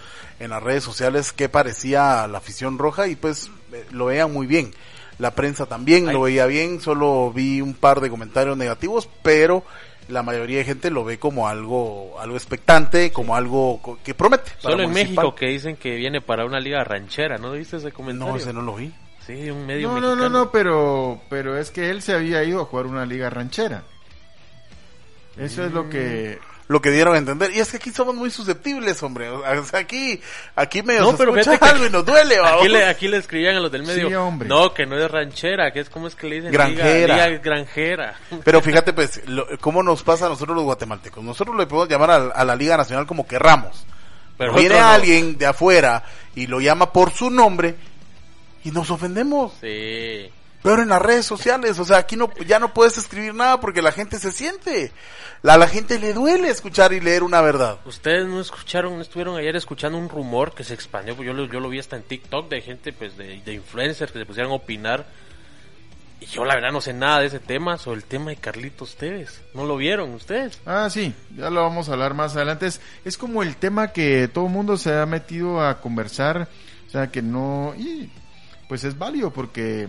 en las redes sociales qué parecía la afición roja y pues eh, lo veían muy bien. La prensa también Ay. lo veía bien, solo vi un par de comentarios negativos, pero la mayoría de gente lo ve como algo algo expectante, como algo que promete. Solo en. México que dicen que viene para una liga ranchera, ¿no viste ese comentario? No, ese no lo vi. Sí, un medio No, no, mexicano. no, no, pero, pero es que él se había ido a jugar una liga ranchera. Eso es lo que... Lo que dieron a entender. Y es que aquí somos muy susceptibles, hombre. O sea, aquí, aquí medio No, pero escucha fíjate que algo y nos duele, Aquí le, aquí le escribían a los del medio. Sí, hombre. No, que no es ranchera, que es como es que le dicen Granjera. Liga, liga granjera. Pero fíjate, pues, lo- cómo nos pasa a nosotros los guatemaltecos. Nosotros le podemos llamar a, a la Liga Nacional como querramos. Pero Viene no. alguien de afuera y lo llama por su nombre y nos ofendemos. Sí. Pero en las redes sociales, o sea, aquí no, ya no puedes escribir nada porque la gente se siente. La, a la gente le duele escuchar y leer una verdad. Ustedes no escucharon, no estuvieron ayer escuchando un rumor que se expandió, pues yo lo, yo lo vi hasta en TikTok de gente, pues de, de influencers que se pusieron a opinar. Y yo la verdad no sé nada de ese tema, sobre el tema de Carlitos Tevez. ¿No lo vieron ustedes? Ah, sí, ya lo vamos a hablar más adelante. Es, es como el tema que todo el mundo se ha metido a conversar, o sea, que no... Y pues es válido porque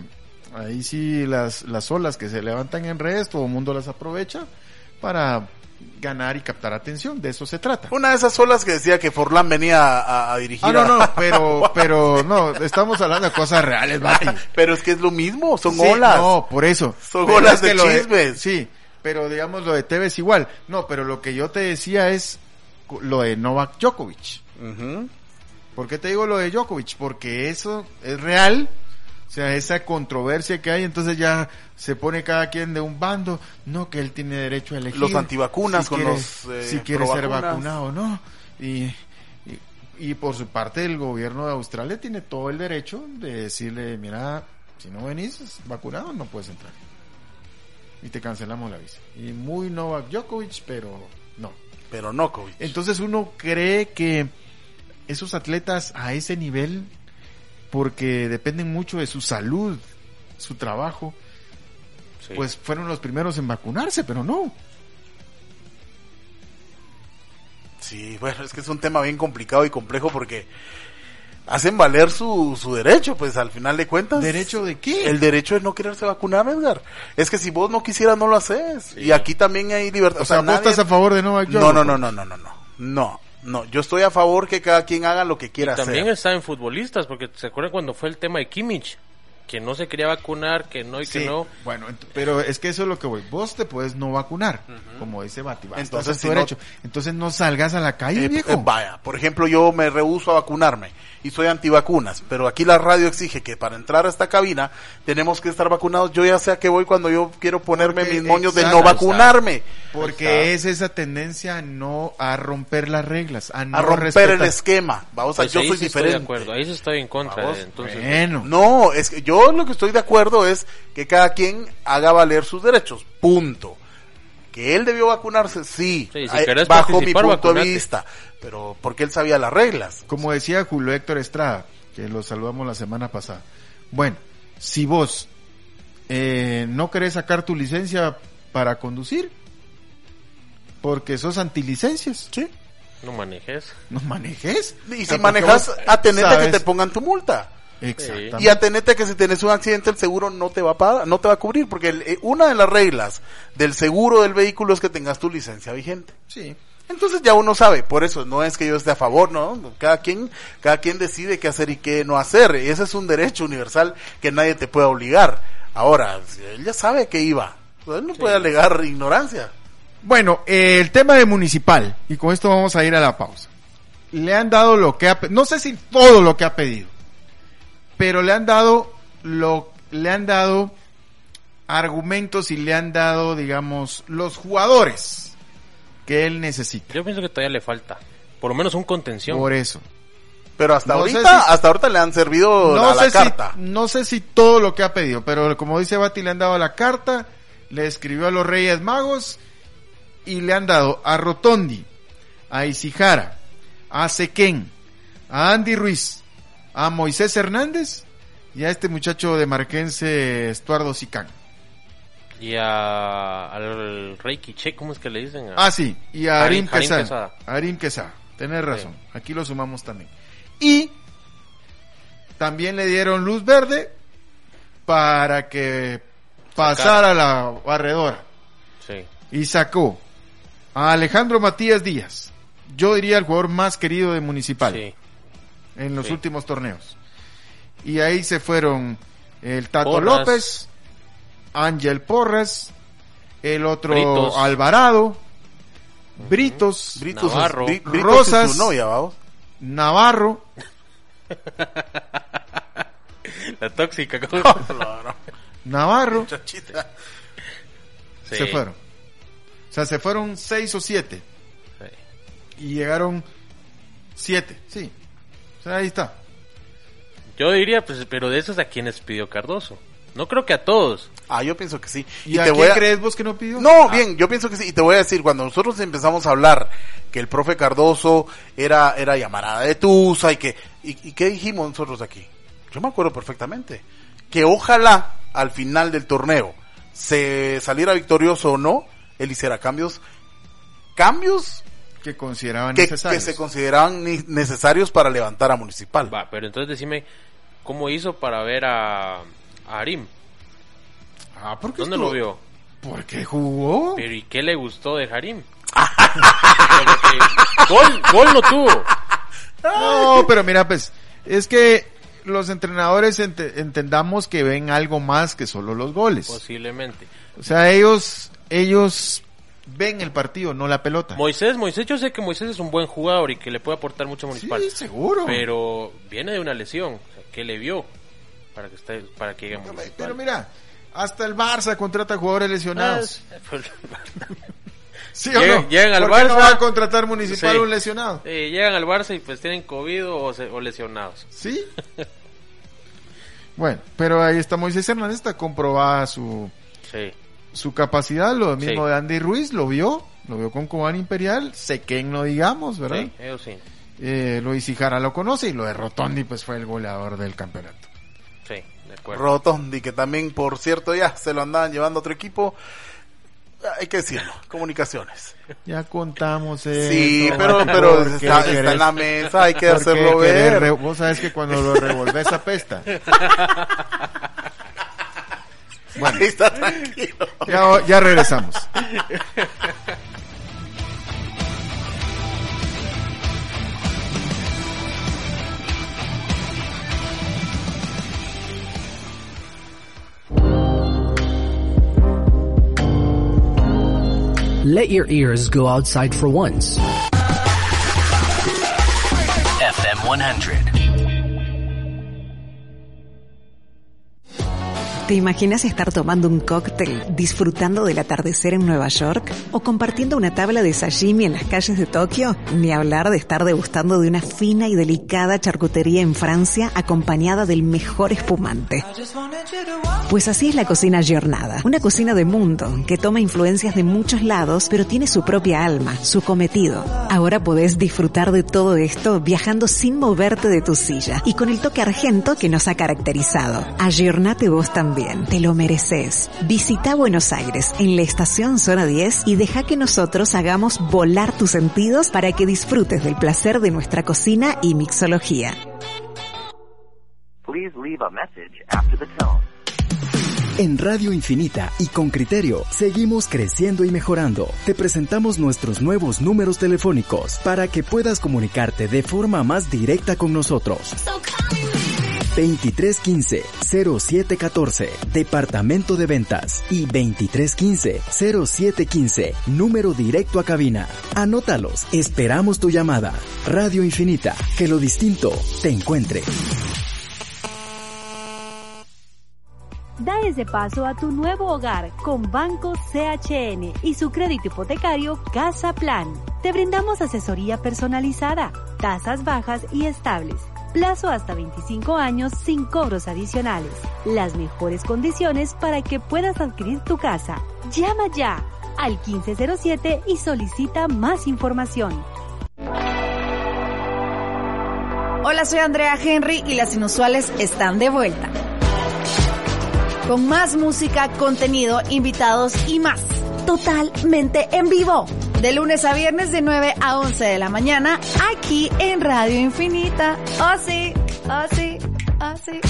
ahí sí las, las olas que se levantan en redes, todo el mundo las aprovecha para ganar y captar atención, de eso se trata. Una de esas olas que decía que Forlán venía a, a dirigir. Ah, no, no, pero, pero no, estamos hablando de cosas reales, Mati. Pero es que es lo mismo, son Sí, olas. No, por eso. Son Pero olas es que de chismes. sí, pero digamos lo de Tevez igual. No, pero lo que yo te decía es lo de Novak Djokovic. Ujú. ¿Por qué te digo lo de Djokovic? Porque eso es real. O sea, esa controversia que hay, entonces ya se pone cada quien de un bando. No, que él tiene derecho a elegir. Los antivacunas con quiere- los, eh, Si quiere ser vacunado o no. Y, y, y por su parte, el gobierno de Australia tiene todo el derecho de decirle: Mira, si no venís vacunado, no puedes entrar. Y te cancelamos la visa. Y muy Novak Djokovic, pero no. Pero no, COVID. Entonces uno cree que esos atletas a ese nivel, porque dependen mucho de su salud, su trabajo, Sí. pues fueron los primeros en vacunarse, pero no. Sí, bueno, es que es un tema bien complicado y complejo porque hacen valer su, su derecho, pues al final de cuentas. ¿Derecho de qué? El derecho de no quererse vacunar, Edgar. Es que si vos no quisieras, no lo haces. Y aquí también hay libertad. O sea, ¿vos nadie- estás a favor de No, no, no, no, no, no, no. No, no. Yo estoy a favor que cada quien haga lo que quiera También hacer. está en futbolistas, porque se acuerdan cuando fue el tema de Kimmich, que no se quería vacunar, que no y que Sí, no. bueno, pero es que eso es lo que voy. Vos te puedes no vacunar, como dice Bati. Entonces, no-. Entonces no salgas a la calle, Eh, viejo. eh, vaya, por ejemplo, yo me rehuso a vacunarme y soy antivacunas, pero aquí la radio exige que para entrar a esta cabina tenemos que estar vacunados. Yo ya sé a qué voy cuando yo quiero ponerme Porque, mis moños de no vacunarme. Porque es esa tendencia a no a romper las reglas, a no a romper respetar. el esquema. Vamos a, Pues yo ahí soy sí estoy diferente. de acuerdo, ahí sí estoy en contra. Vamos, entonces, Bueno, No, es que yo lo que estoy de acuerdo es que cada quien haga valer sus derechos. Punto. Que él debió vacunarse, sí, Sí, si eh, querés bajo mi punto de vista, pero porque él sabía las reglas. como decía Julio Héctor Estrada, que lo saludamos la semana pasada. Bueno, si vos eh, no querés sacar tu licencia para conducir, porque sos antilicencias, Sí. no manejes. no manejes. Y si manejas, atenete a que te pongan tu multa. Exactamente. Y atenete a que si tenés un accidente el seguro no te va a pagar, no te va a cubrir, porque el- eh, una de las reglas del seguro del vehículo es que tengas tu licencia vigente. Sí. Entonces ya uno sabe, por eso no es que yo esté a favor, ¿no? Cada quien, cada quien decide qué hacer y qué no hacer. Y ese es un derecho universal que nadie te puede obligar. Ahora, él ya sabe que iba. pues Él no puede alegar ignorancia. Bueno, eh, el tema de municipal, y con esto vamos a ir a la pausa. Le han dado lo que ha, no sé si todo lo que ha pedido, pero le han dado lo, le han dado argumentos y le han dado, digamos, los jugadores que él necesita. Yo pienso que todavía le falta. Por lo menos un contención. Por eso. Pero hasta No ahorita, si- hasta ahorita le han servido No a la sé, si, carta. no sé si todo lo que ha pedido, pero como dice Bati, le han dado la carta, le escribió a los Reyes Magos y le han dado a Rotondi, a Isijara, a Sequén, a Andy Ruiz, a Moisés Hernández y a este muchacho de Marquense Estuardo Sicán. Y a, al Rey Quiche, ¿cómo es que le dicen? A- Ah, sí, y a Arim Arim- Arim Quesada. Quesada. Arim Quesada, tenés razón, aquí lo sumamos también. Y también le dieron luz verde para que pasara la barredora. Sí. Y sacó a Alejandro Matías Díaz. Yo diría el jugador más querido de Municipal Sí. En los sí. últimos torneos. Y ahí se fueron el Tato Porras. López, Ángel Porras, el otro Britos. Alvarado, Britos, Britos, Navarro. Bri- Britos Rosas. su novia, vamos. Navarro, La tóxica. ¿cómo? Navarro. Sí. se fueron. O sea, se fueron seis o siete. Sí. Y llegaron siete, sí. Ahí está. Yo diría, pues, pero de esos a quienes pidió Cardoso. No creo que a todos. Ah, yo pienso que sí. ¿Y, a te quién voy a... crees vos que no pidió? No, bien, yo pienso que sí. Y te voy a decir, cuando nosotros empezamos a hablar que el profe Cardoso era, era llamarada de Tusa y que, y, y qué dijimos nosotros aquí? Yo me acuerdo perfectamente. Que ojalá al final del torneo se saliera victorioso o no, él hiciera cambios, cambios Que consideraban que, necesarios. que se consideraban necesarios para levantar a Municipal. Va, pero entonces decime, ¿cómo hizo para ver a, a Arim? Ah, ¿por qué ¿Dónde estuvo- lo vio? Porque jugó. Pero ¿y qué le gustó de Harim? Porque gol, gol no tuvo. No, pero mira, pues, es que los entrenadores ente- entendamos que ven algo más que solo los goles. Posiblemente. O sea, ellos, ellos ven el partido, no la pelota. Moisés, Moisés, yo sé que Moisés es un buen jugador y que le puede aportar mucho a Municipal. Sí, seguro. Pero viene de una lesión. O sea, ¿Qué le vio para que esté, para que llegue a Municipal? Pero mira, hasta el Barça contrata jugadores lesionados. Ah, ¿Sí llegan- o no? llegan al ¿Por qué no Barça? va a contratar municipal Sí. un lesionado? eh, llegan al Barça y pues tienen COVID o, se- o lesionados. ¿Sí? bueno, pero ahí está Moisés Hernández, está comprobada su, Sí. Su capacidad, lo mismo Sí. de Andy Ruiz, lo vio, lo vio con Cobán Imperial, Sequén no digamos, ¿verdad? Sí, eso sí. Eh, Luis Ijara lo conoce y lo de Rotondi pues fue el goleador del campeonato. Sí, de acuerdo. Rotondi, que también, por cierto, ya se lo andaban llevando a otro equipo. Hay que decirlo, comunicaciones. Ya contamos eso. Sí, pero, pero ¿por qué está, en la mesa, hay que hacerlo ver. Vos sabes que cuando lo revolves apesta. Bueno, Ahí está tranquilo. ya, ya regresamos. Let your ears go outside for once. FM 100. ¿Te imaginas estar tomando un cóctel, disfrutando del atardecer en Nueva York? ¿O compartiendo una tabla de sashimi en las calles de Tokio? Ni hablar de estar degustando de una fina y delicada charcutería en Francia acompañada del mejor espumante. Pues así es la cocina Giornada, una cocina de mundo que toma influencias de muchos lados, pero tiene su propia alma, su cometido. Ahora podés disfrutar de todo esto viajando sin moverte de tu silla y con el toque argento que nos ha caracterizado. Ayornate vos también, te lo mereces. Visita Buenos Aires en la estación Zona 10 y deja que nosotros hagamos volar tus sentidos para que disfrutes del placer de nuestra cocina y mixología. Please leave a message after the tone. En Radio Infinita y con criterio, seguimos creciendo y mejorando. Te presentamos nuestros nuevos números telefónicos para que puedas comunicarte de forma más directa con nosotros. 2315-0714, Departamento de Ventas y 2315-0715, número directo a cabina. Anótalos, esperamos tu llamada. Radio Infinita, que lo distinto te encuentre. Da ese paso a tu nuevo hogar con Banco CHN y su crédito hipotecario Casa Plan. Te brindamos asesoría personalizada, tasas bajas y estables, plazo hasta 25 años sin cobros adicionales, las mejores condiciones para que puedas adquirir tu casa. Llama ya al 1507 y solicita más información. Hola, soy Andrea Henry y las inusuales están de vuelta. Con más música, contenido, invitados y más. Totalmente en vivo. De lunes a viernes de 9 a 11 de la mañana, aquí en Radio Infinita. Oh sí, oh sí, oh sí.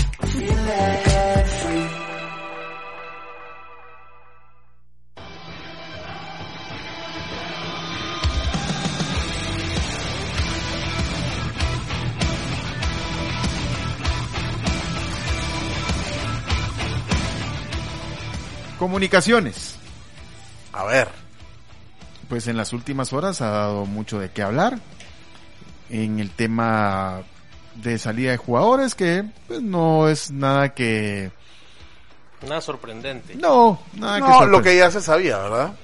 Comunicaciones. A ver, Pues en las últimas horas ha dado mucho de qué hablar. En el tema de salida de jugadores, que pues, no es nada que... Nada sorprendente. No, nada que no, lo que ya se sabía, ¿verdad?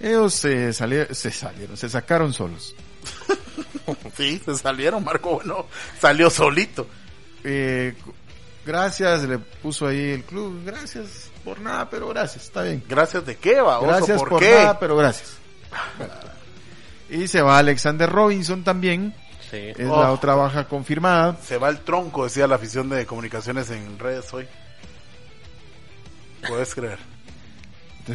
Ellos se, salieron, se salieron, se sacaron solos. Sí, se salieron, Marco, bueno, salió solito. Eh, gracias, le puso ahí el club. Gracias por nada, pero gracias, está bien. Gracias de qué, va, Gracias ¿por, por, qué? nada, pero gracias. Y se va Alexander Robinson también. Sí. Es Oh. la otra baja confirmada. Se va el tronco, decía la afición de comunicaciones en redes hoy. Puedes creer.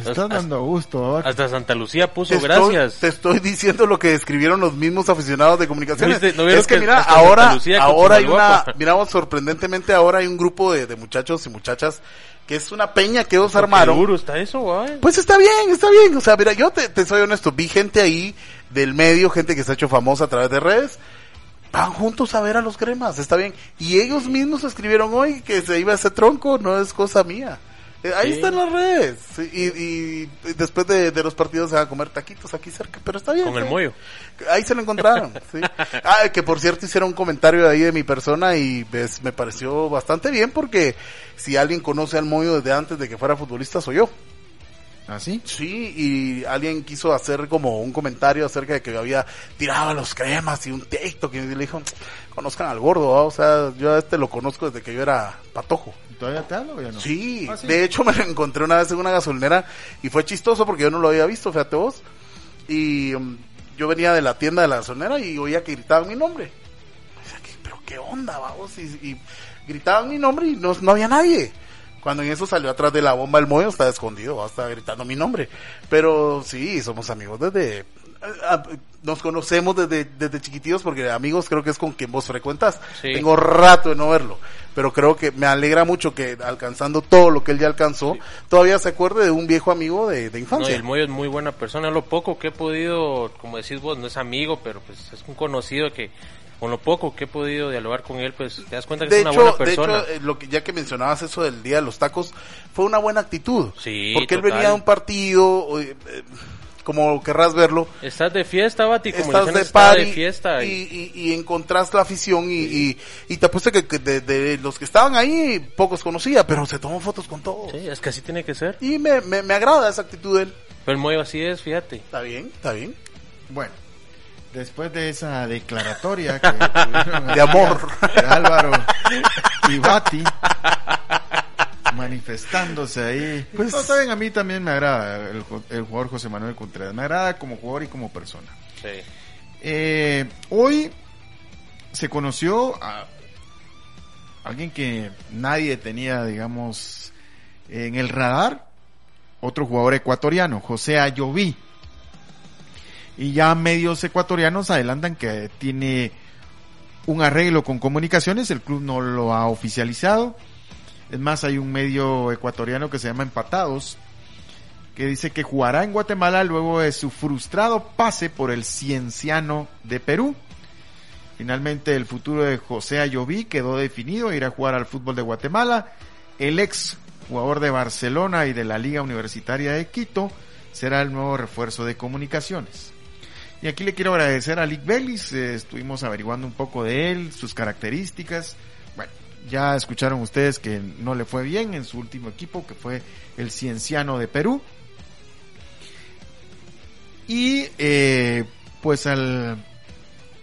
Te estás dando gusto. ¿va? Hasta Santa Lucía puso Te estoy, gracias. te estoy diciendo lo que escribieron los mismos aficionados de comunicaciones. ¿No es que, que mira, ahora, ahora hay una, miramos sorprendentemente ahora hay un grupo de, de muchachos y muchachas que es una peña que ellos armaron. Duro está eso, güey. Pues está bien, está bien. O sea, mira, yo te, te soy honesto. Vi gente ahí del medio, gente que se ha hecho famosa a través de redes. Van juntos a ver a los cremas, está bien. Y ellos mismos escribieron hoy que se iba ese tronco, no es cosa mía. Eh, ahí Sí. están las redes. Y, y- y después de, de los partidos se van a comer taquitos aquí cerca, pero está bien. Con el mollo. Ahí se lo encontraron. sí. Ah, que por cierto hicieron un comentario ahí de mi persona y me pareció bastante bien porque si alguien conoce al Moyo desde antes de que fuera futbolista soy yo. ¿Así? Sí, y alguien quiso hacer como un comentario acerca de que había tirado los cremas y un TikTok y le dijo, conozcan al gordo, o sea, yo a este lo conozco desde que yo era patojo. ¿Todavía te hablo o ya no? Sí, Ah, sí. de hecho me lo encontré una vez en una gasolinera y fue chistoso porque yo no lo había visto, fíjate vos. Y um, yo venía de la tienda de la gasolinera y oía que gritaban mi nombre. Decía, "¿Qué- pero qué onda, vamos, y, y gritaban mi nombre y no, no había nadie. Cuando en eso salió atrás de la bomba el Moyo, estaba escondido, estaba gritando mi nombre. Pero sí, somos amigos desde... ah, Nos conocemos desde, desde chiquititos porque amigos creo que es con quien vos frecuentas. Sí. Tengo rato de no verlo. Pero creo que me alegra mucho que alcanzando todo lo que él ya alcanzó, todavía se acuerde de un viejo amigo de, de No, infancia. el Moyo es muy buena persona. Lo poco que he podido, como decís vos, no es amigo, pero pues es un conocido que con lo poco que he podido dialogar con él, pues te das cuenta que de es una hecho, buena de persona. hecho, eh, lo que ya que mencionabas eso del día de los tacos, fue una buena actitud. Sí, porque él total. venía de un partido, eh, como querrás verlo, Estás de fiesta, Bati, como estás de está party de fiesta. y, y- y, encontrás la afición y, y, y te apuesto que, que de, de los que estaban ahí pocos conocía, pero se tomó fotos con todos. Sí, es que así tiene que ser. Y me, me, me agrada esa actitud de él. Pero el así es, fíjate. Está bien, está bien. Bueno, después de esa declaratoria que De amor. de Álvaro y Bati manifestándose ahí. Pues- no, saben, a mí también me agrada el jugador José Manuel Contreras. Me agrada como jugador y como persona. Sí. Eh, hoy se conoció a alguien que nadie tenía, digamos, en el radar. Otro jugador ecuatoriano, José Ayoví. Y ya medios ecuatorianos adelantan que tiene un arreglo con comunicaciones. El club no lo ha oficializado. Es más, hay un medio ecuatoriano que se llama Empatados, que dice que jugará en Guatemala luego de su frustrado pase por el Cienciano de Perú. Finalmente el futuro de José Ayoví quedó definido, irá a jugar al fútbol de Guatemala. El ex jugador de Barcelona y de la Liga Universitaria de Quito será el nuevo refuerzo de comunicaciones. Y aquí le quiero agradecer a Lick Bellis, eh, estuvimos averiguando un poco de él, sus características. Bueno, ya escucharon ustedes que no le fue bien en su último equipo, que fue el Cienciano de Perú. Y eh, pues al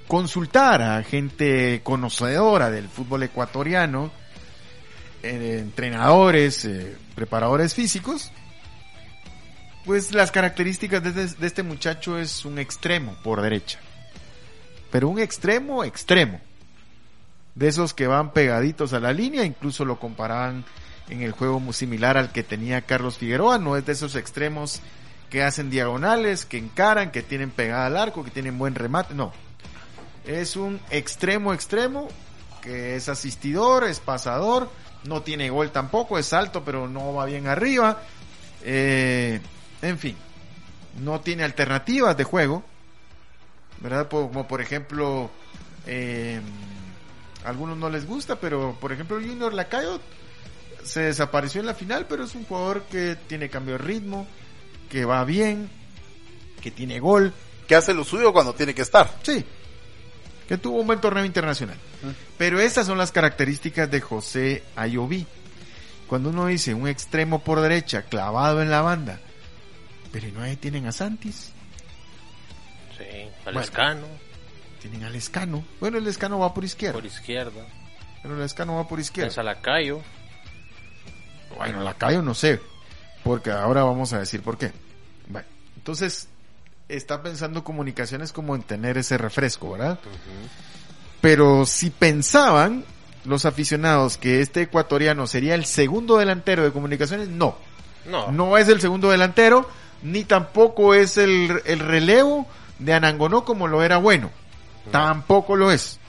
consultar a gente conocedora del fútbol ecuatoriano, eh, entrenadores, preparadores físicos, pues las características de, este- de este muchacho es un extremo por derecha. Pero un extremo, extremo. De esos que van pegaditos a la línea, incluso lo comparaban en el juego muy similar al que tenía Carlos Figueroa, no es de esos extremos que hacen diagonales, que encaran, que tienen pegada al arco, que tienen buen remate, no. Es un extremo extremo que es asistidor, es pasador, no tiene gol tampoco, es alto pero no va bien arriba. Eh, en fin, no tiene alternativas de juego, ¿verdad? Como por ejemplo, eh, a algunos no les gusta, pero por ejemplo Junior Lacayo se desapareció en la final, pero es un jugador que tiene cambio de ritmo, que va bien, que tiene gol, Que hace lo suyo cuando tiene que estar. Sí. Que tuvo un buen torneo internacional. Pero esas son las características de José Ayoví. Cuando uno dice un extremo por derecha clavado en la banda, pero ¿y no ahí tienen a Santis, Sí, al Bueno. escano, tienen al Escano. Bueno, el Escano va por izquierda, por izquierda. pero el Escano va por Es izquierda. a Lacayo. Bueno, la callo no sé, porque ahora vamos a decir por qué. Bueno, entonces está pensando comunicaciones como en tener ese refresco, ¿verdad? Pero si pensaban los aficionados que este ecuatoriano sería el segundo delantero de comunicaciones, no. No, No es el segundo delantero, ni tampoco es el, el relevo de Anangonó como lo era bueno. Tampoco lo es.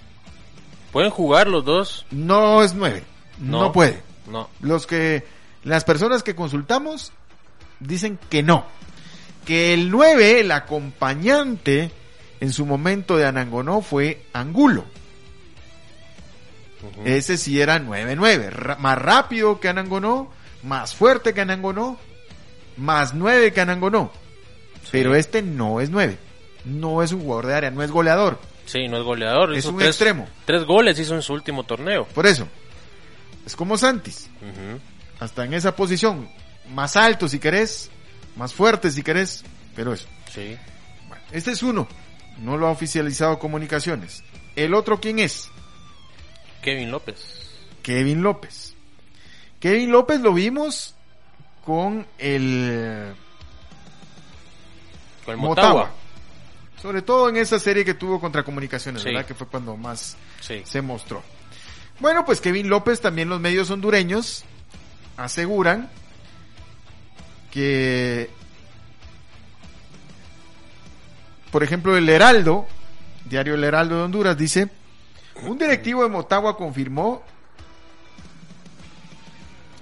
pueden jugar los dos. No es nueve. No, No. puede. No, Los que, las personas que consultamos dicen que no. Que el 9, el acompañante en su momento de Anangonó fue Angulo. Ese sí era 9-9, ra- más rápido que Anangonó, más fuerte que Anangonó, más 9 que Anangonó. Pero este no es 9, no es un jugador de área, no es goleador. sí, no es goleador. Es hizo un tres- extremo. Tres goles hizo en su último torneo. Por eso, es como Santis, hasta en esa posición, más alto si querés, más fuerte si querés, pero eso. Sí. Bueno, este es uno, no lo ha oficializado comunicaciones. El otro, ¿quién es? Kevin López. Kevin López. Kevin López lo vimos con el Con el Motagua. Motagua. Sobre todo en esa serie que tuvo contra Comunicaciones, Sí. ¿verdad? Que fue cuando más Sí. se mostró. Bueno, pues Kevin López, también los medios hondureños aseguran que, por ejemplo, el Heraldo, diario El Heraldo de Honduras, dice, un directivo de Motagua confirmó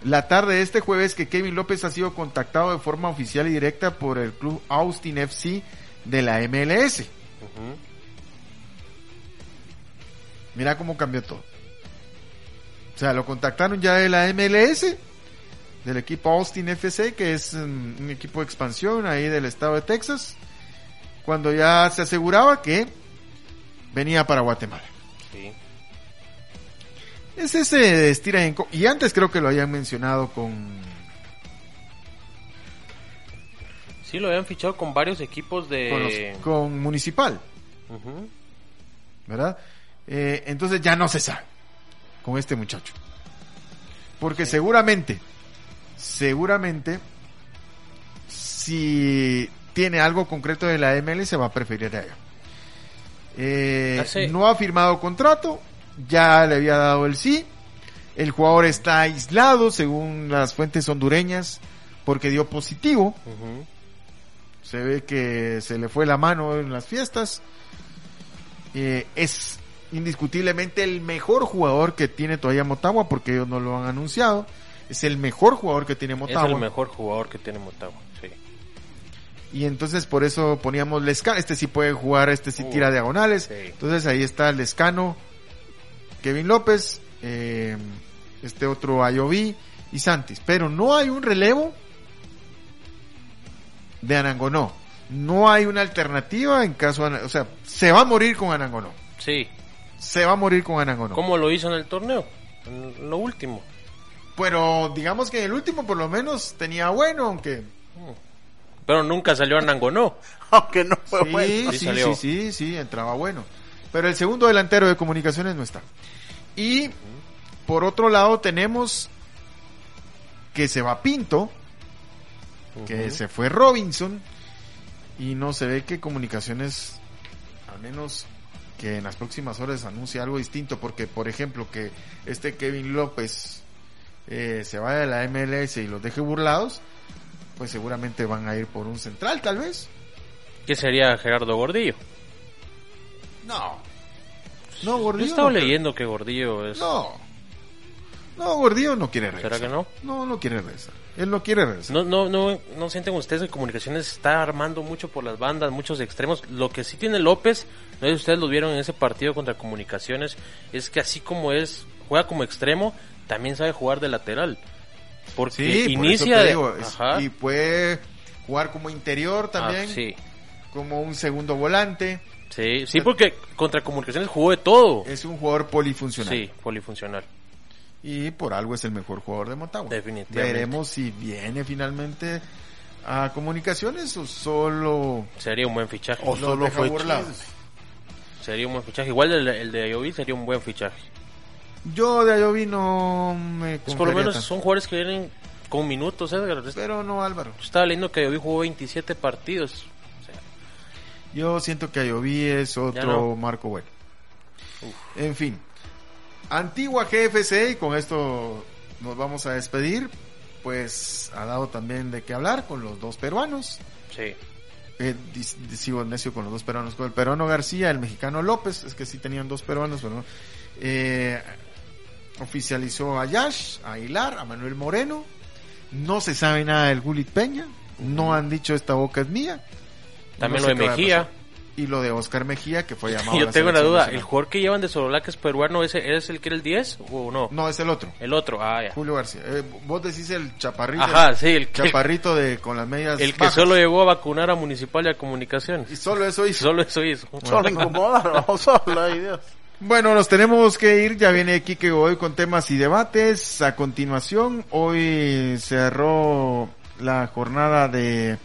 la tarde de este jueves que Kevin López ha sido contactado de forma oficial y directa por el club Austin FC de la MLS. Mira cómo cambió todo. O sea, lo contactaron ya de la MLS, del equipo Austin FC, que es um, un equipo de expansión ahí del estado de Texas, cuando ya se aseguraba que venía para Guatemala. Sí. Es ese estira y enco- Y antes creo que lo habían mencionado con... Sí, lo habían fichado con varios equipos con, de... los- con Municipal. ¿verdad? Eh, entonces ya no se sabe con este muchacho. Porque seguramente, seguramente, si tiene algo concreto de la ML, se va a preferir a ella. Eh, No ha firmado contrato, ya le había dado el sí. El jugador está aislado, según las fuentes hondureñas, porque dio positivo. Se ve que se le fue la mano en las fiestas. Eh, es indiscutiblemente el mejor jugador que tiene todavía Motagua porque ellos no lo han anunciado. Es el mejor jugador que tiene Es Motagua. el mejor jugador que tiene Motagua, sí. Y entonces por eso poníamos Lescano. Este sí puede jugar, este sí Uh, tira diagonales. sí. Entonces ahí está Lescano, Kevin López, eh, este otro Ayoví y Santis. Pero no hay un relevo de Anangonó. No hay una alternativa en caso, de o sea, se va a morir con Anangonó. Sí. Se va a morir con Anangonó. ¿Cómo lo hizo en el torneo? En lo último. Pero digamos que en el último por lo menos tenía bueno, aunque Pero nunca salió a Nangonó. Aunque no fue sí, bueno. sí, sí, sí, sí, entraba bueno. Pero el segundo delantero de comunicaciones no está. Y por otro lado tenemos que se va Pinto, que se fue Robinson y no se ve que comunicaciones, al menos que en las próximas horas anuncie algo distinto, porque por ejemplo que este Kevin López eh, se vaya de la MLS y los deje burlados, pues seguramente van a ir por un central tal vez. ¿Qué sería Gerardo Gordillo? No. No, Yo Gordillo. estaba no leyendo que Gordillo es... No. No, Gordillo no quiere regresar. ¿Será que no? No, no quiere regresar. Él no quiere regresar. No, no, no, no sienten ustedes que Comunicaciones está armando mucho por las bandas, muchos extremos. Lo que sí tiene López, no sé si ustedes lo vieron en ese partido contra Comunicaciones, es que así como es, juega como extremo, también sabe jugar de lateral. Porque Sí, inicia digo, Ajá. y puede jugar como interior también, Ah, sí. como un segundo volante. Sí, sí, porque contra Comunicaciones jugó de todo. Es un jugador polifuncional. Sí, polifuncional. Y por algo es el mejor jugador de Motagua. Definitivamente. Veremos si viene finalmente a comunicaciones o solo Sería un buen fichaje. O lo solo fue. Sería un buen fichaje. Igual el, el de Ayoví sería un buen fichaje. Yo de Ayoví no me Pues por lo menos tanto. son jugadores que vienen con minutos, Edgar. Pero no Álvaro. Estaba leyendo que Ayoví jugó 27 partidos. Yo siento que Ayoví es otro no. marco bueno. En fin. Antigua GFC, y con esto nos vamos a despedir. Pues ha dado también de qué hablar con los dos peruanos. sí. Eh, sigo necio con los dos peruanos, con el peruano García, el mexicano López, es que sí tenían dos peruanos, pero no. Eh, oficializó a Yash, a Hilar, a Manuel Moreno. No se sabe nada del Gulit Peña. No han dicho esta boca es mía. También No lo de Mejía. Y lo de Oscar Mejía, que fue llamado. a Yo la tengo una selección duda. nacional. ¿El jugador que llevan de Sorolac es peruano? ¿Ese es el que era el 10 o no? No, es el otro. El otro, ah, ya. Julio García. Eh, vos decís el chaparrito. Ajá, sí, el que, chaparrito de con las medias el que bajas. solo llegó a vacunar a Municipal y a Comunicaciones. Y solo eso hizo. Solo eso hizo. Solo incomoda, no solo, ay Dios. Bueno, nos tenemos que ir. Ya viene Kike hoy con temas y debates. A continuación, hoy cerró la jornada de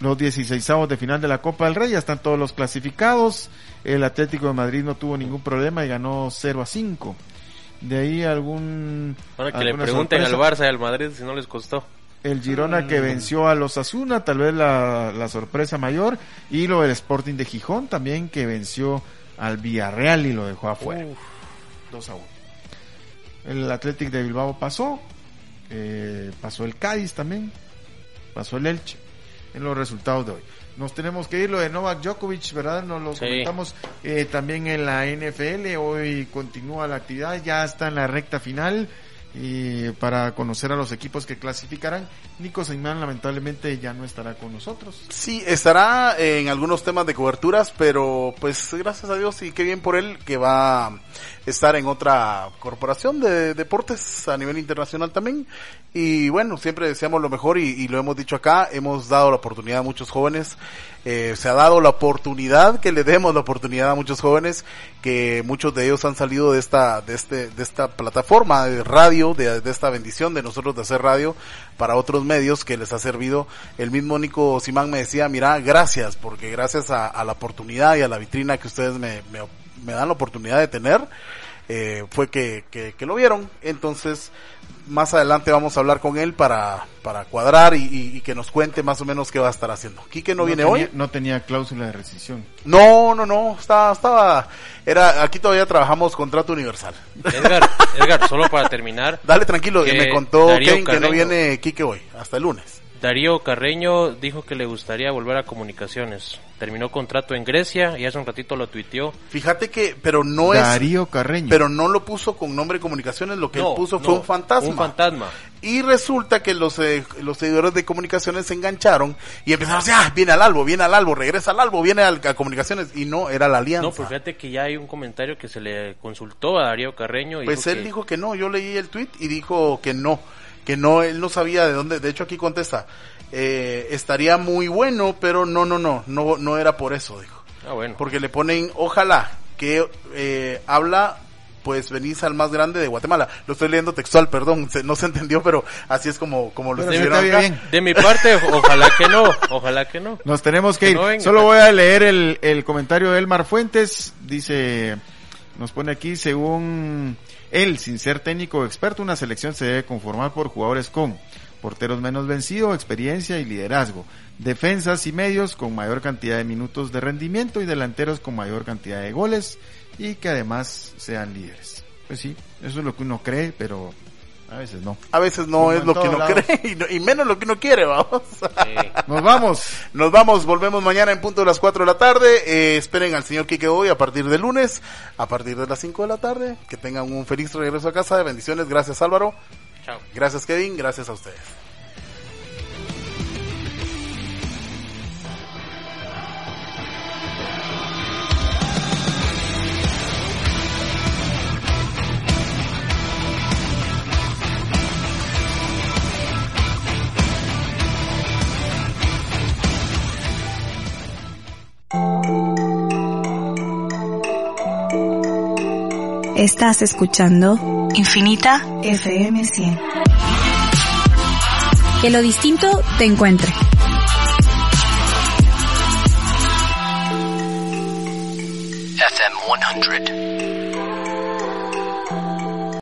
los 16 de final de la Copa del Rey. Ya están todos los clasificados. El Atlético de Madrid no tuvo ningún problema y ganó 0 a 5. De ahí algún. Ahora que le pregunten al. Barça y al Madrid si no les costó. El Girona que venció a los Asuna, tal vez la, la sorpresa mayor. Y lo del Sporting de Gijón también que venció al Villarreal y lo dejó afuera. 2 a 1. El Athletic de Bilbao pasó, eh, pasó el Cádiz también, pasó el Elche en los resultados de hoy. Nos tenemos que ir lo de Novak Djokovic, ¿verdad? Nos lo Sí. comentamos eh, también en la NFL. Hoy continúa la actividad, ya está en la recta final. Y para conocer a los equipos que clasificarán, Nico Seimán lamentablemente ya no estará con nosotros. Sí, estará en algunos temas de coberturas, pero pues gracias a Dios y qué bien por él que va a estar en otra corporación de deportes a nivel internacional también. Y bueno, siempre deseamos lo mejor y lo hemos dicho acá, hemos dado la oportunidad a muchos jóvenes, eh, se ha dado la oportunidad que le demos la oportunidad a muchos jóvenes, que muchos de ellos han salido de esta, de este, de esta plataforma de radio, de, esta bendición de nosotros de hacer radio para otros medios que les ha servido. El mismo Nico Simán me decía, mira, gracias, porque gracias a, a la oportunidad y a la vitrina que ustedes me, me, me dan la oportunidad de tener, eh, fue que, que, que lo vieron. Entonces, más adelante vamos a hablar con él para, para cuadrar y, y- y que nos cuente más o menos qué va a estar haciendo. Quique no, viene tenía, hoy. No tenía cláusula de rescisión. No, no, no, estaba, estaba, era, aquí todavía trabajamos contrato universal. Edgar, Edgar, solo para terminar. Dale tranquilo, que me contó Darío Kevin que no viene Quique hoy, hasta el lunes. Darío Carreño dijo que le gustaría volver a comunicaciones. Terminó contrato en Grecia y hace un ratito lo tuiteó. Fíjate que, pero no es, Darío Carreño. pero no lo puso con nombre de comunicaciones, lo que No, él puso no, fue un fantasma. Un fantasma. Y resulta que los, eh, los seguidores de comunicaciones se engancharon y empezaron a decir, ah, viene al albo, viene al albo, regresa al albo, viene al- a comunicaciones. Y no, era la alianza. No, pues fíjate que ya hay un comentario que se le consultó a Darío Carreño. Y Pues dijo él que- dijo que no, yo leí el tweet y dijo que no, que no, él no sabía de dónde, de hecho aquí contesta, eh, estaría muy bueno, pero no, no, no, no, no era por eso, dijo. Ah, bueno. Porque le ponen, ojalá, que eh, habla, pues venís al más grande de Guatemala. Lo estoy leyendo textual, perdón, se- no se entendió, pero así es como, como lo escribieron está acá. bien. De mi parte, ojalá que no. Ojalá que no. Nos tenemos que, Que ir. no. Solo voy a leer el, el comentario de Elmar Fuentes. Dice, nos pone aquí, según él, sin ser técnico o experto, una selección se debe conformar por jugadores con porteros menos vencidos, experiencia y liderazgo, defensas y medios con mayor cantidad de minutos de rendimiento y delanteros con mayor cantidad de goles y que además sean líderes. Pues sí, eso es lo que uno cree, pero a veces no. A veces no Como es lo que uno lados. cree y, no- y menos lo que uno quiere, vamos. Eh, Nos vamos. Nos vamos, volvemos mañana en punto de las 4 de la tarde. Eh, esperen al señor Quique hoy a partir de lunes, a partir de las 5 de la tarde. Que tengan un feliz regreso a casa. Bendiciones. Gracias Álvaro. chao. Gracias Kevin. Gracias a ustedes. Estás escuchando Infinita FM 100. Que lo distinto te encuentre. FM 100.